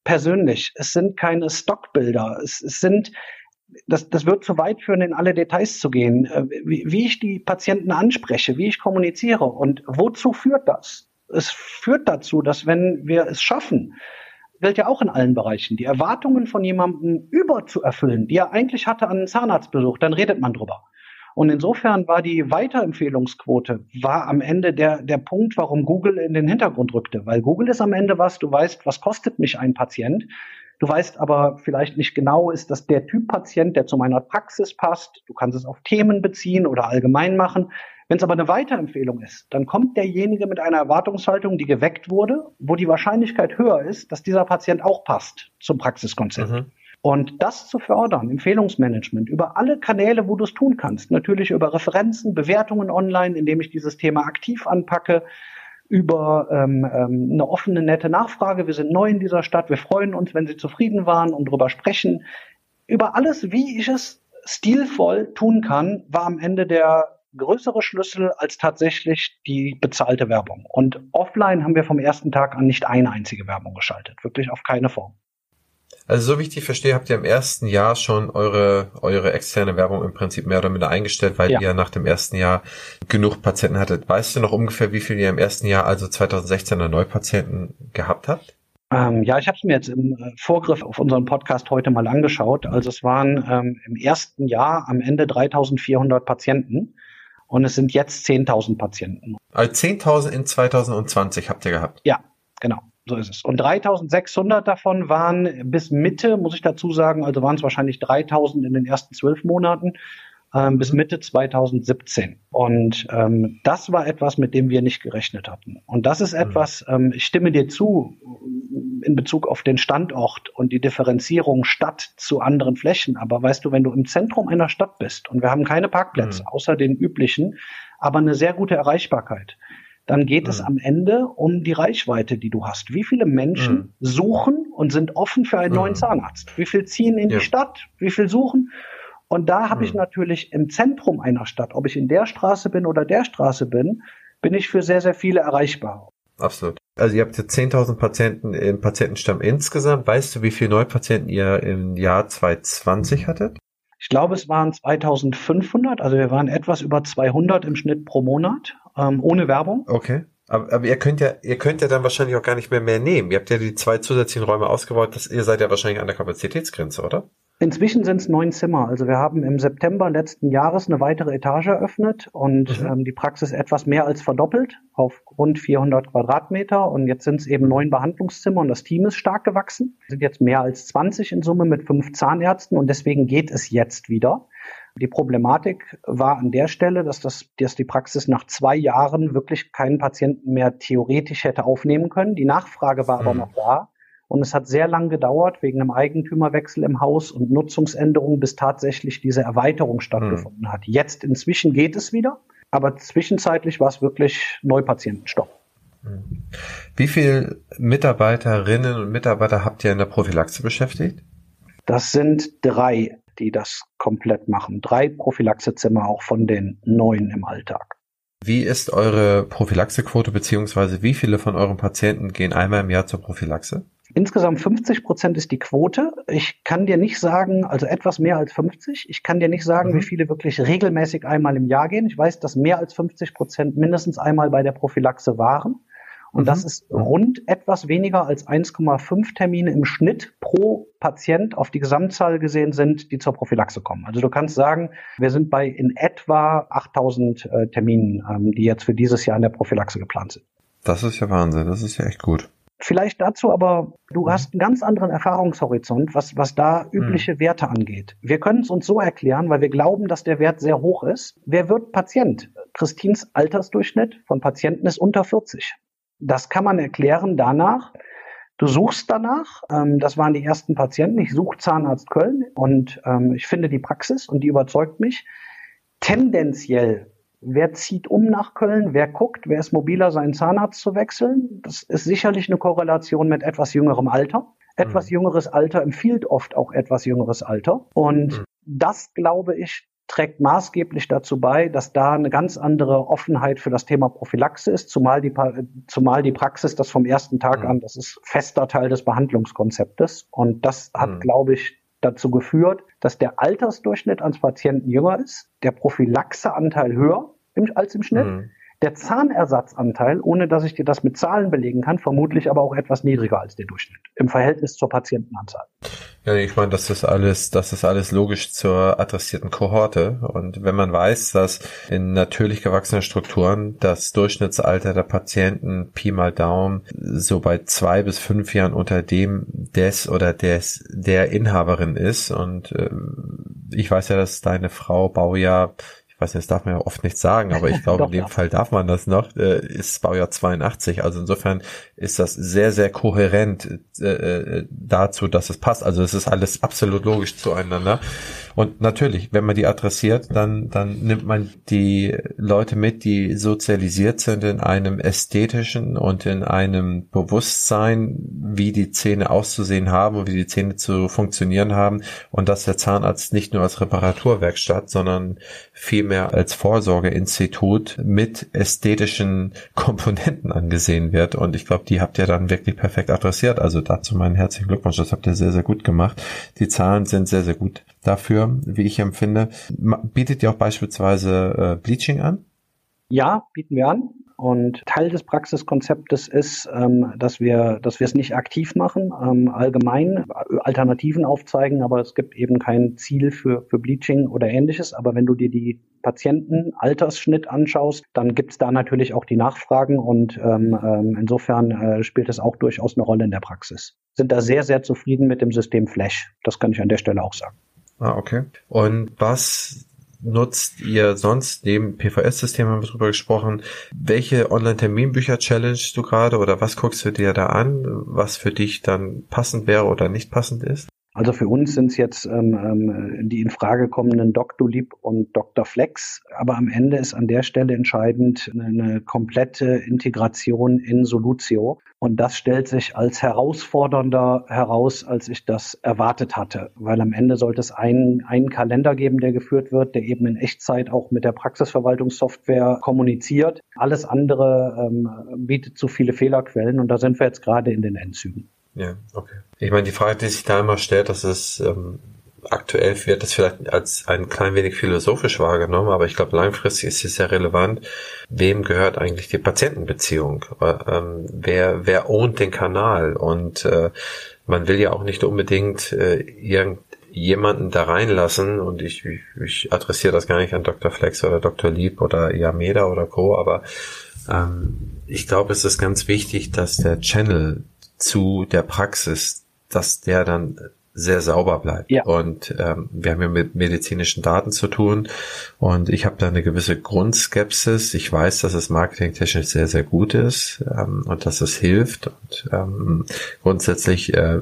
persönlich. Es sind keine Stockbilder. Es, es sind, das, das wird zu weit führen, in alle Details zu gehen. Äh, wie, wie ich die Patienten anspreche, wie ich kommuniziere und wozu führt das? Es führt dazu, dass wenn wir es schaffen, gilt ja auch in allen Bereichen, die Erwartungen von jemandem über zu erfüllen, die er eigentlich hatte an einen Zahnarztbesuch, dann redet man drüber. Und insofern war die Weiterempfehlungsquote war am Ende der, der Punkt, warum Google in den Hintergrund rückte. Weil Google ist am Ende was, du weißt, was kostet mich ein Patient. Du weißt aber vielleicht nicht genau, ist das der Typ Patient, der zu meiner Praxis passt. Du kannst es auf Themen beziehen oder allgemein machen. Wenn es aber eine Weiterempfehlung ist, dann kommt derjenige mit einer Erwartungshaltung, die geweckt wurde, wo die Wahrscheinlichkeit höher ist, dass dieser Patient auch passt zum Praxiskonzept. Mhm. Und das zu fördern, Empfehlungsmanagement, über alle Kanäle, wo du es tun kannst, natürlich über Referenzen, Bewertungen online, indem ich dieses Thema aktiv anpacke, über ähm, ähm, eine offene, nette Nachfrage. Wir sind neu in dieser Stadt, wir freuen uns, wenn Sie zufrieden waren und darüber sprechen. Über alles, wie ich es stilvoll tun kann, war am Ende der größere Schlüssel als tatsächlich die bezahlte Werbung. Und offline haben wir vom ersten Tag an nicht eine einzige Werbung geschaltet. Wirklich auf keine Form. Also so wie ich die verstehe, habt ihr im ersten Jahr schon eure, eure externe Werbung im Prinzip mehr oder minder eingestellt, weil ja. ihr nach dem ersten Jahr genug Patienten hattet. Weißt du noch ungefähr, wie viel ihr im ersten Jahr, also 2016er Neupatienten gehabt habt? Ähm, ja, ich habe es mir jetzt im äh, Vorgriff auf unseren Podcast heute mal angeschaut. Also es waren ähm, im ersten Jahr am Ende 3400 Patienten und es sind jetzt 10.000 Patienten. Also 10.000 in 2020 habt ihr gehabt? Ja, genau. So ist es. Und 3600 davon waren bis Mitte, muss ich dazu sagen, also waren es wahrscheinlich 3000 in den ersten zwölf Monaten ähm, bis Mitte 2017. Und ähm, das war etwas, mit dem wir nicht gerechnet hatten. Und das ist mhm. etwas, ähm, ich stimme dir zu, in Bezug auf den Standort und die Differenzierung Stadt zu anderen Flächen. Aber weißt du, wenn du im Zentrum einer Stadt bist und wir haben keine Parkplätze, mhm. außer den üblichen, aber eine sehr gute Erreichbarkeit, dann geht mhm. es am Ende um die Reichweite, die du hast. Wie viele Menschen mhm. suchen und sind offen für einen mhm. neuen Zahnarzt? Wie viel ziehen in ja. die Stadt? Wie viel suchen? Und da habe ich mhm. natürlich im Zentrum einer Stadt, ob ich in der Straße bin oder der Straße bin, bin ich für sehr, sehr viele erreichbar. Absolut. Also ihr habt jetzt 10.000 Patienten im Patientenstamm insgesamt. Weißt du, wie viele Neupatienten ihr im Jahr 2020 hattet? Ich glaube, es waren 2500, also wir waren etwas über 200 im Schnitt pro Monat, ähm, ohne Werbung. Okay. Aber, aber ihr könnt ja, ihr könnt ja dann wahrscheinlich auch gar nicht mehr mehr nehmen. Ihr habt ja die zwei zusätzlichen Räume ausgebaut. Das, ihr seid ja wahrscheinlich an der Kapazitätsgrenze, oder? Inzwischen sind es neun Zimmer. Also wir haben im September letzten Jahres eine weitere Etage eröffnet und mhm. ähm, die Praxis etwas mehr als verdoppelt auf rund 400 Quadratmeter. Und jetzt sind es eben neun Behandlungszimmer und das Team ist stark gewachsen. Wir sind jetzt mehr als 20 in Summe mit fünf Zahnärzten und deswegen geht es jetzt wieder. Die Problematik war an der Stelle, dass, das, dass die Praxis nach zwei Jahren wirklich keinen Patienten mehr theoretisch hätte aufnehmen können. Die Nachfrage war aber mhm. noch da. Und es hat sehr lang gedauert wegen einem Eigentümerwechsel im Haus und Nutzungsänderungen, bis tatsächlich diese Erweiterung stattgefunden mhm. hat. Jetzt inzwischen geht es wieder, aber zwischenzeitlich war es wirklich Neupatientenstopp. Mhm. Wie viele Mitarbeiterinnen und Mitarbeiter habt ihr in der Prophylaxe beschäftigt? Das sind drei, die das komplett machen. Drei Prophylaxezimmer auch von den neun im Alltag. Wie ist eure Prophylaxequote beziehungsweise wie viele von euren Patienten gehen einmal im Jahr zur Prophylaxe? Insgesamt 50 Prozent ist die Quote. Ich kann dir nicht sagen, also etwas mehr als 50. Ich kann dir nicht sagen, mhm. wie viele wirklich regelmäßig einmal im Jahr gehen. Ich weiß, dass mehr als 50 Prozent mindestens einmal bei der Prophylaxe waren. Und mhm. das ist rund etwas weniger als 1,5 Termine im Schnitt pro Patient auf die Gesamtzahl gesehen sind, die zur Prophylaxe kommen. Also du kannst sagen, wir sind bei in etwa 8000 äh, Terminen, ähm, die jetzt für dieses Jahr in der Prophylaxe geplant sind. Das ist ja Wahnsinn. Das ist ja echt gut. Vielleicht dazu aber, du mhm. hast einen ganz anderen Erfahrungshorizont, was, was da übliche mhm. Werte angeht. Wir können es uns so erklären, weil wir glauben, dass der Wert sehr hoch ist. Wer wird Patient? Christins Altersdurchschnitt von Patienten ist unter 40. Das kann man erklären danach, Du suchst danach, ähm, das waren die ersten Patienten, ich suche Zahnarzt Köln und ähm, ich finde die Praxis und die überzeugt mich. Tendenziell Wer zieht um nach Köln? Wer guckt? Wer ist mobiler, seinen Zahnarzt zu wechseln? Das ist sicherlich eine Korrelation mit etwas jüngerem Alter. Etwas mhm. jüngeres Alter empfiehlt oft auch etwas jüngeres Alter. Und mhm. das, glaube ich, trägt maßgeblich dazu bei, dass da eine ganz andere Offenheit für das Thema Prophylaxe ist, zumal die, zumal die Praxis das vom ersten Tag mhm. an, das ist fester Teil des Behandlungskonzeptes. Und das hat, mhm. glaube ich, dazu geführt, dass der Altersdurchschnitt ans Patienten jünger ist, der Prophylaxeanteil höher im, als im Schnitt. Mhm. Der Zahnersatzanteil, ohne dass ich dir das mit Zahlen belegen kann, vermutlich aber auch etwas niedriger als der Durchschnitt im Verhältnis zur Patientenanzahl. Ja, ich meine, das ist alles, das ist alles logisch zur adressierten Kohorte. Und wenn man weiß, dass in natürlich gewachsenen Strukturen das Durchschnittsalter der Patienten Pi mal Daumen so bei zwei bis fünf Jahren unter dem des oder des der Inhaberin ist und äh, ich weiß ja, dass deine Frau Baujahr ich weiß nicht, das darf man ja oft nicht sagen, aber ich glaube, in dem Fall darf man das noch, äh, ist Baujahr 82. Also insofern ist das sehr, sehr kohärent äh, äh, dazu, dass es passt. Also es ist alles absolut logisch zueinander. Und natürlich, wenn man die adressiert, dann, dann nimmt man die Leute mit, die sozialisiert sind in einem ästhetischen und in einem Bewusstsein, wie die Zähne auszusehen haben und wie die Zähne zu funktionieren haben und dass der Zahnarzt nicht nur als Reparaturwerkstatt, sondern vielmehr als Vorsorgeinstitut mit ästhetischen Komponenten angesehen wird. Und ich glaube, die habt ihr dann wirklich perfekt adressiert. Also dazu meinen herzlichen Glückwunsch. Das habt ihr sehr, sehr gut gemacht. Die Zahlen sind sehr, sehr gut dafür, wie ich empfinde. Bietet ihr auch beispielsweise äh, Bleaching an? Ja, bieten wir an. Und Teil des Praxiskonzeptes ist, ähm, dass wir, dass wir es nicht aktiv machen, ähm, allgemein Alternativen aufzeigen, aber es gibt eben kein Ziel für, für Bleaching oder ähnliches. Aber wenn du dir die Patienten-Altersschnitt anschaust, dann gibt es da natürlich auch die Nachfragen und ähm, ähm, insofern äh, spielt es auch durchaus eine Rolle in der Praxis. Sind da sehr, sehr zufrieden mit dem System Flash. Das kann ich an der Stelle auch sagen. Ah, okay. Und was nutzt ihr sonst neben PVS-System haben wir drüber gesprochen? Welche Online-Terminbücher challengest du gerade oder was guckst du dir da an, was für dich dann passend wäre oder nicht passend ist? Also für uns sind es jetzt ähm, ähm, die in Frage kommenden Dr. Lieb und Dr. Flex, aber am Ende ist an der Stelle entscheidend eine, komplette Integration in Solutio. Und das stellt sich als herausfordernder heraus, als ich das erwartet hatte, weil am Ende sollte es einen, einen Kalender geben, der geführt wird, der eben in Echtzeit auch mit der Praxisverwaltungssoftware kommuniziert. Alles andere ähm, bietet zu viele Fehlerquellen und da sind wir jetzt gerade in den Endzügen. Ja, okay. Ich meine, die Frage, die sich da immer stellt, dass es ähm, aktuell wird das vielleicht als ein klein wenig philosophisch wahrgenommen, aber ich glaube, langfristig ist es sehr relevant. Wem gehört eigentlich die Patientenbeziehung? Ähm, wer, wer ownt den Kanal? Und äh, man will ja auch nicht unbedingt äh, irgendjemanden da reinlassen und ich, ich, ich adressiere das gar nicht an Dr. Flex oder Dr. Lieb oder Yameda oder Co., aber ähm, ich glaube, es ist ganz wichtig, dass der Channel zu der Praxis, dass der dann sehr sauber bleibt. Ja. Und ähm, wir haben ja mit medizinischen Daten zu tun und ich habe da eine gewisse Grundskepsis. Ich weiß, dass es marketingtechnisch sehr, sehr gut ist ähm, und dass es hilft. Und ähm, grundsätzlich äh,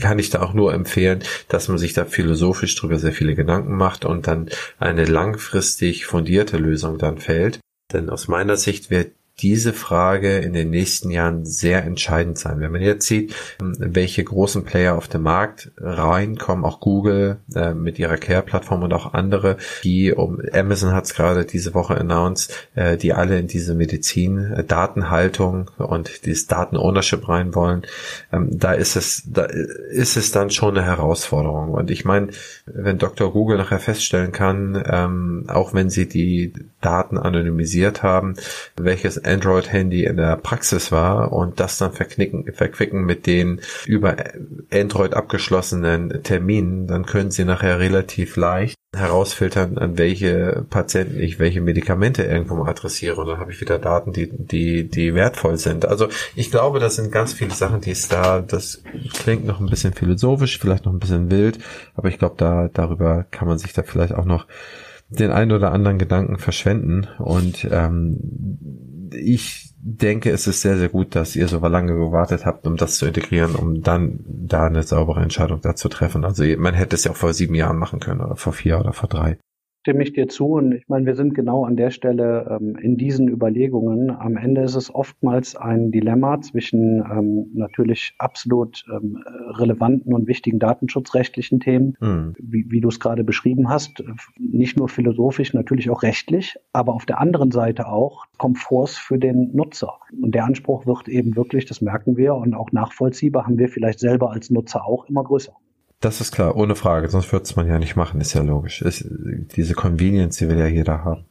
kann ich da auch nur empfehlen, dass man sich da philosophisch drüber sehr viele Gedanken macht und dann eine langfristig fundierte Lösung dann fällt. Denn aus meiner Sicht wird diese Frage in den nächsten Jahren sehr entscheidend sein. Wenn man jetzt sieht, welche großen Player auf den Markt reinkommen, auch Google äh, mit ihrer Care-Plattform und auch andere, die um Amazon hat es gerade diese Woche announced, äh, die alle in diese Medizin, äh, und dieses Daten-Ownership rein wollen, ähm, da ist es, da ist es dann schon eine Herausforderung. Und ich meine, wenn Dr. Google nachher feststellen kann, ähm, auch wenn sie die Daten anonymisiert haben, welches Android-Handy in der Praxis war und das dann verknicken, verquicken mit den über Android abgeschlossenen Terminen, dann können Sie nachher relativ leicht herausfiltern, an welche Patienten ich welche Medikamente irgendwo mal adressiere und dann habe ich wieder Daten, die, die, die wertvoll sind. Also ich glaube, das sind ganz viele Sachen, die es da, das klingt noch ein bisschen philosophisch, vielleicht noch ein bisschen wild, aber ich glaube, da, darüber kann man sich da vielleicht auch noch den einen oder anderen Gedanken verschwenden und ähm, ich denke, es ist sehr, sehr gut, dass ihr so lange gewartet habt, um das zu integrieren, um dann da eine saubere Entscheidung dazu treffen. Also man hätte es ja auch vor sieben Jahren machen können oder vor vier oder vor drei stimme ich dir zu. Und ich meine, wir sind genau an der Stelle ähm, in diesen Überlegungen. Am Ende ist es oftmals ein Dilemma zwischen ähm, natürlich absolut ähm, relevanten und wichtigen datenschutzrechtlichen Themen, mhm. wie, wie du es gerade beschrieben hast. Nicht nur philosophisch, natürlich auch rechtlich, aber auf der anderen Seite auch Komforts für den Nutzer. Und der Anspruch wird eben wirklich, das merken wir und auch nachvollziehbar, haben wir vielleicht selber als Nutzer auch immer größer. Das ist klar, ohne Frage, sonst würde es man ja nicht machen, ist ja logisch. Ist, diese Convenience, die will ja jeder haben.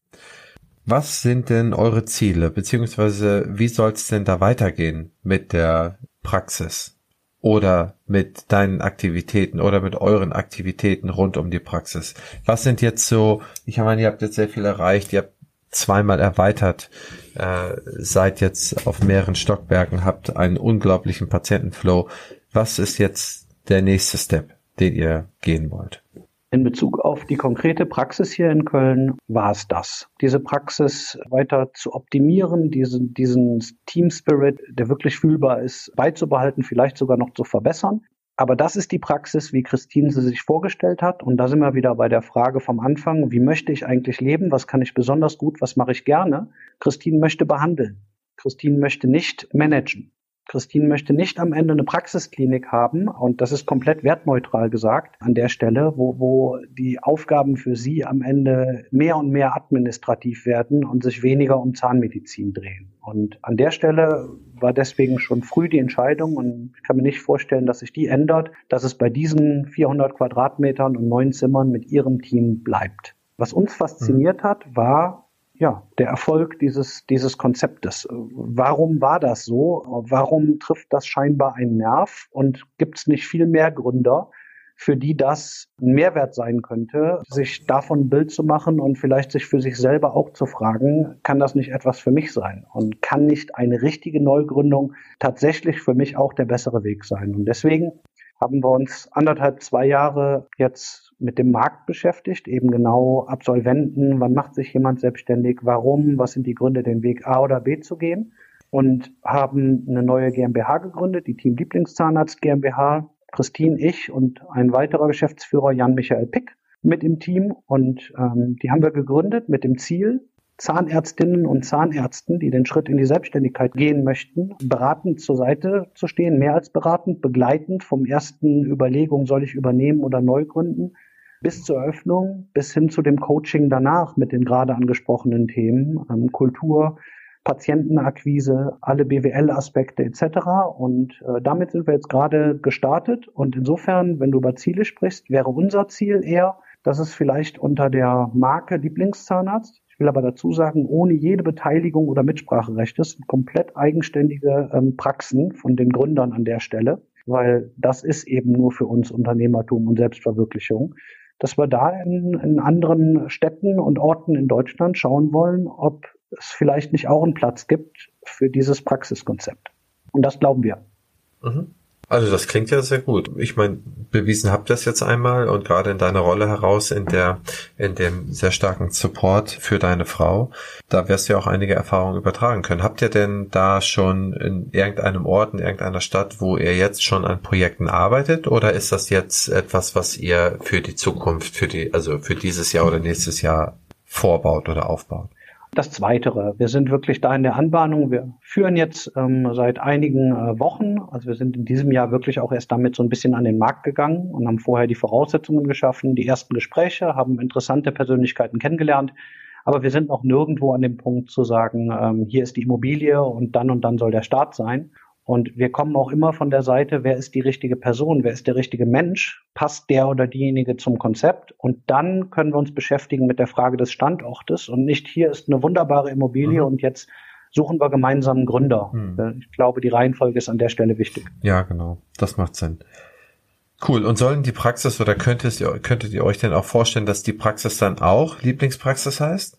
Was sind denn eure Ziele, beziehungsweise wie soll es denn da weitergehen mit der Praxis? Oder mit deinen Aktivitäten oder mit euren Aktivitäten rund um die Praxis? Was sind jetzt so, ich meine, ihr habt jetzt sehr viel erreicht, ihr habt zweimal erweitert, äh, seid jetzt auf mehreren Stockwerken, habt einen unglaublichen Patientenflow. Was ist jetzt der nächste Step? Den ihr gehen wollt? In Bezug auf die konkrete Praxis hier in Köln war es das. Diese Praxis weiter zu optimieren, diesen, diesen Team Spirit, der wirklich fühlbar ist, beizubehalten, vielleicht sogar noch zu verbessern. Aber das ist die Praxis, wie Christine sie sich vorgestellt hat. Und da sind wir wieder bei der Frage vom Anfang, wie möchte ich eigentlich leben? Was kann ich besonders gut? Was mache ich gerne? Christine möchte behandeln. Christine möchte nicht managen. Christine möchte nicht am Ende eine Praxisklinik haben und das ist komplett wertneutral gesagt an der Stelle, wo, wo die Aufgaben für sie am Ende mehr und mehr administrativ werden und sich weniger um Zahnmedizin drehen. Und an der Stelle war deswegen schon früh die Entscheidung und ich kann mir nicht vorstellen, dass sich die ändert, dass es bei diesen 400 Quadratmetern und neun Zimmern mit ihrem Team bleibt. Was uns fasziniert hat, war ja, der Erfolg dieses, dieses Konzeptes. Warum war das so? Warum trifft das scheinbar einen Nerv? Und gibt es nicht viel mehr Gründer, für die das ein Mehrwert sein könnte, sich davon ein Bild zu machen und vielleicht sich für sich selber auch zu fragen, kann das nicht etwas für mich sein? Und kann nicht eine richtige Neugründung tatsächlich für mich auch der bessere Weg sein? Und deswegen haben wir uns anderthalb, zwei Jahre jetzt mit dem Markt beschäftigt, eben genau Absolventen, wann macht sich jemand selbstständig, warum, was sind die Gründe, den Weg A oder B zu gehen und haben eine neue GmbH gegründet, die Team Lieblingszahnarzt GmbH, Christine, ich und ein weiterer Geschäftsführer, Jan-Michael Pick, mit im Team und ähm, die haben wir gegründet mit dem Ziel, Zahnärztinnen und Zahnärzten, die den Schritt in die Selbstständigkeit gehen möchten, beratend zur Seite zu stehen, mehr als beratend, begleitend vom ersten Überlegung, soll ich übernehmen oder neu gründen, bis zur Öffnung, bis hin zu dem Coaching danach mit den gerade angesprochenen Themen, ähm, Kultur, Patientenakquise, alle BWL-Aspekte etc. Und äh, damit sind wir jetzt gerade gestartet. Und insofern, wenn du über Ziele sprichst, wäre unser Ziel eher, dass es vielleicht unter der Marke Lieblingszahnarzt, will aber dazu sagen, ohne jede Beteiligung oder Mitspracherecht, das sind komplett eigenständige ähm, Praxen von den Gründern an der Stelle, weil das ist eben nur für uns Unternehmertum und Selbstverwirklichung dass wir da in, in anderen Städten und Orten in Deutschland schauen wollen, ob es vielleicht nicht auch einen Platz gibt für dieses Praxiskonzept. Und das glauben wir. Mhm. Also das klingt ja sehr gut. Ich meine, bewiesen habt ihr das jetzt einmal und gerade in deiner Rolle heraus, in der, in dem sehr starken Support für deine Frau, da wirst du ja auch einige Erfahrungen übertragen können. Habt ihr denn da schon in irgendeinem Ort, in irgendeiner Stadt, wo ihr jetzt schon an Projekten arbeitet oder ist das jetzt etwas, was ihr für die Zukunft, für die, also für dieses Jahr oder nächstes Jahr vorbaut oder aufbaut? Das Zweitere. Wir sind wirklich da in der Anbahnung. Wir führen jetzt ähm, seit einigen äh, Wochen, also wir sind in diesem Jahr wirklich auch erst damit so ein bisschen an den Markt gegangen und haben vorher die Voraussetzungen geschaffen, die ersten Gespräche, haben interessante Persönlichkeiten kennengelernt. Aber wir sind noch nirgendwo an dem Punkt zu sagen, ähm, hier ist die Immobilie und dann und dann soll der Start sein. Und wir kommen auch immer von der Seite, wer ist die richtige Person, wer ist der richtige Mensch, passt der oder diejenige zum Konzept. Und dann können wir uns beschäftigen mit der Frage des Standortes und nicht hier ist eine wunderbare Immobilie mhm. und jetzt suchen wir gemeinsam einen Gründer. Mhm. Ich glaube, die Reihenfolge ist an der Stelle wichtig. Ja, genau. Das macht Sinn. Cool. Und sollen die Praxis oder könntet ihr, könntet ihr euch denn auch vorstellen, dass die Praxis dann auch Lieblingspraxis heißt?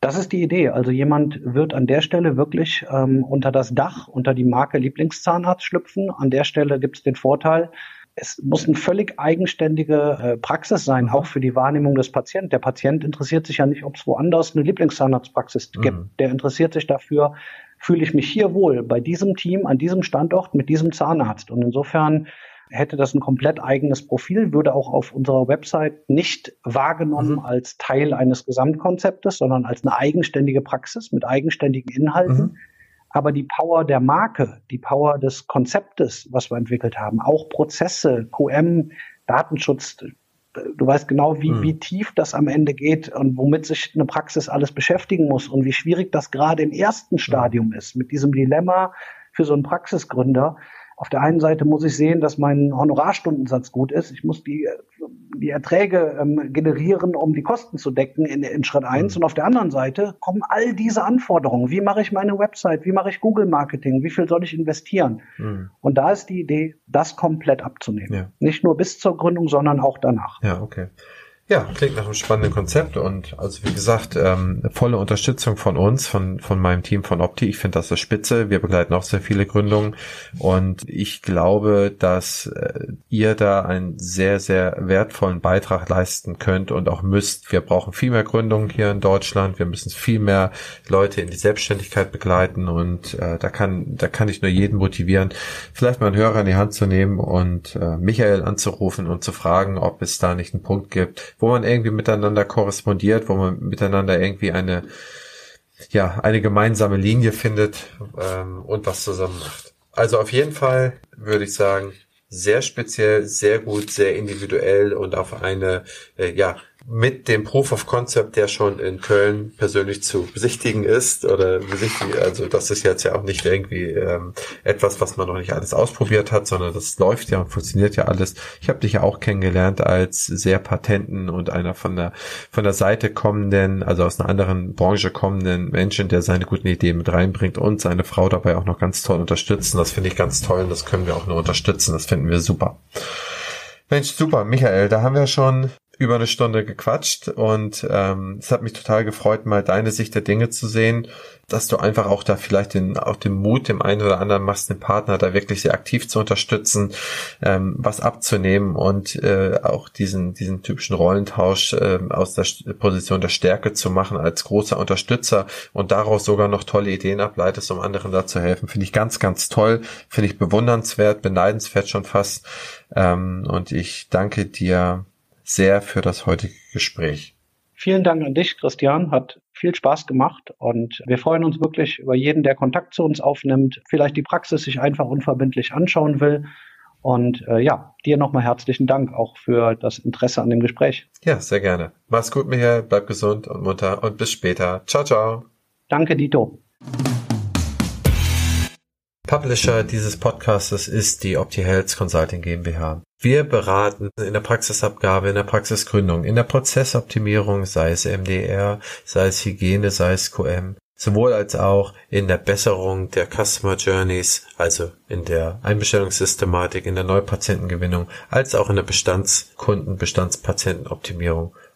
Das ist die Idee. Also jemand wird an der Stelle wirklich ähm, unter das Dach, unter die Marke Lieblingszahnarzt schlüpfen. An der Stelle gibt es den Vorteil, es muss eine völlig eigenständige äh, Praxis sein, auch für die Wahrnehmung des Patienten. Der Patient interessiert sich ja nicht, ob es woanders eine Lieblingszahnarztpraxis mhm. gibt. Der interessiert sich dafür, fühle ich mich hier wohl bei diesem Team, an diesem Standort, mit diesem Zahnarzt. Und insofern hätte das ein komplett eigenes Profil, würde auch auf unserer Website nicht wahrgenommen mhm. als Teil eines Gesamtkonzeptes, sondern als eine eigenständige Praxis mit eigenständigen Inhalten. Mhm. Aber die Power der Marke, die Power des Konzeptes, was wir entwickelt haben, auch Prozesse, QM, Datenschutz, du weißt genau, wie, mhm. wie tief das am Ende geht und womit sich eine Praxis alles beschäftigen muss und wie schwierig das gerade im ersten mhm. Stadium ist, mit diesem Dilemma für so einen Praxisgründer auf der einen Seite muss ich sehen, dass mein Honorarstundensatz gut ist. Ich muss die, die Erträge ähm, generieren, um die Kosten zu decken in, in Schritt eins. Mhm. Und auf der anderen Seite kommen all diese Anforderungen. Wie mache ich meine Website? Wie mache ich Google Marketing? Wie viel soll ich investieren? Mhm. Und da ist die Idee, das komplett abzunehmen. Ja. Nicht nur bis zur Gründung, sondern auch danach. Ja, okay. Ja, klingt nach einem spannenden Konzept und also wie gesagt, ähm, volle Unterstützung von uns, von, von meinem Team von Opti. Ich finde das eine Spitze. Wir begleiten auch sehr viele Gründungen und ich glaube, dass äh, ihr da einen sehr, sehr wertvollen Beitrag leisten könnt und auch müsst. Wir brauchen viel mehr Gründungen hier in Deutschland. Wir müssen viel mehr Leute in die Selbstständigkeit begleiten und äh, da kann, da kann ich nur jeden motivieren, vielleicht mal einen Hörer in die Hand zu nehmen und äh, Michael anzurufen und zu fragen, ob es da nicht einen Punkt gibt, wo man irgendwie miteinander korrespondiert, wo man miteinander irgendwie eine, ja, eine gemeinsame Linie findet ähm, und was zusammen macht. Also auf jeden Fall würde ich sagen, sehr speziell, sehr gut, sehr individuell und auf eine äh, ja mit dem Proof of Concept, der schon in Köln persönlich zu besichtigen ist oder besichtigen, also das ist jetzt ja auch nicht irgendwie ähm, etwas, was man noch nicht alles ausprobiert hat, sondern das läuft ja und funktioniert ja alles. Ich habe dich ja auch kennengelernt als sehr patenten und einer von der von der Seite kommenden, also aus einer anderen Branche kommenden Menschen, der seine guten Ideen mit reinbringt und seine Frau dabei auch noch ganz toll unterstützen. Das finde ich ganz toll und das können wir auch nur unterstützen. Das finden wir super. Mensch, super, Michael, da haben wir schon über eine Stunde gequatscht und ähm, es hat mich total gefreut, mal deine Sicht der Dinge zu sehen, dass du einfach auch da vielleicht den, auch den Mut dem einen oder anderen machst, den Partner da wirklich sehr aktiv zu unterstützen, ähm, was abzunehmen und äh, auch diesen, diesen typischen Rollentausch äh, aus der Position der Stärke zu machen als großer Unterstützer und daraus sogar noch tolle Ideen ableitest, um anderen da zu helfen. Finde ich ganz, ganz toll, finde ich bewundernswert, beneidenswert schon fast. Ähm, und ich danke dir sehr für das heutige Gespräch. Vielen Dank an dich, Christian. Hat viel Spaß gemacht und wir freuen uns wirklich über jeden, der Kontakt zu uns aufnimmt, vielleicht die Praxis sich einfach unverbindlich anschauen will. Und äh, ja, dir nochmal herzlichen Dank auch für das Interesse an dem Gespräch. Ja, sehr gerne. Mach's gut, Michael, bleib gesund und munter und bis später. Ciao, ciao. Danke, Dito. Publisher dieses Podcastes ist die OptiHealth Consulting GmbH. Wir beraten in der Praxisabgabe, in der Praxisgründung, in der Prozessoptimierung, sei es MDR, sei es Hygiene, sei es QM, sowohl als auch in der Besserung der Customer Journeys, also in der Einbestellungssystematik, in der Neupatientengewinnung, als auch in der Bestandskunden, Bestandspatientenoptimierung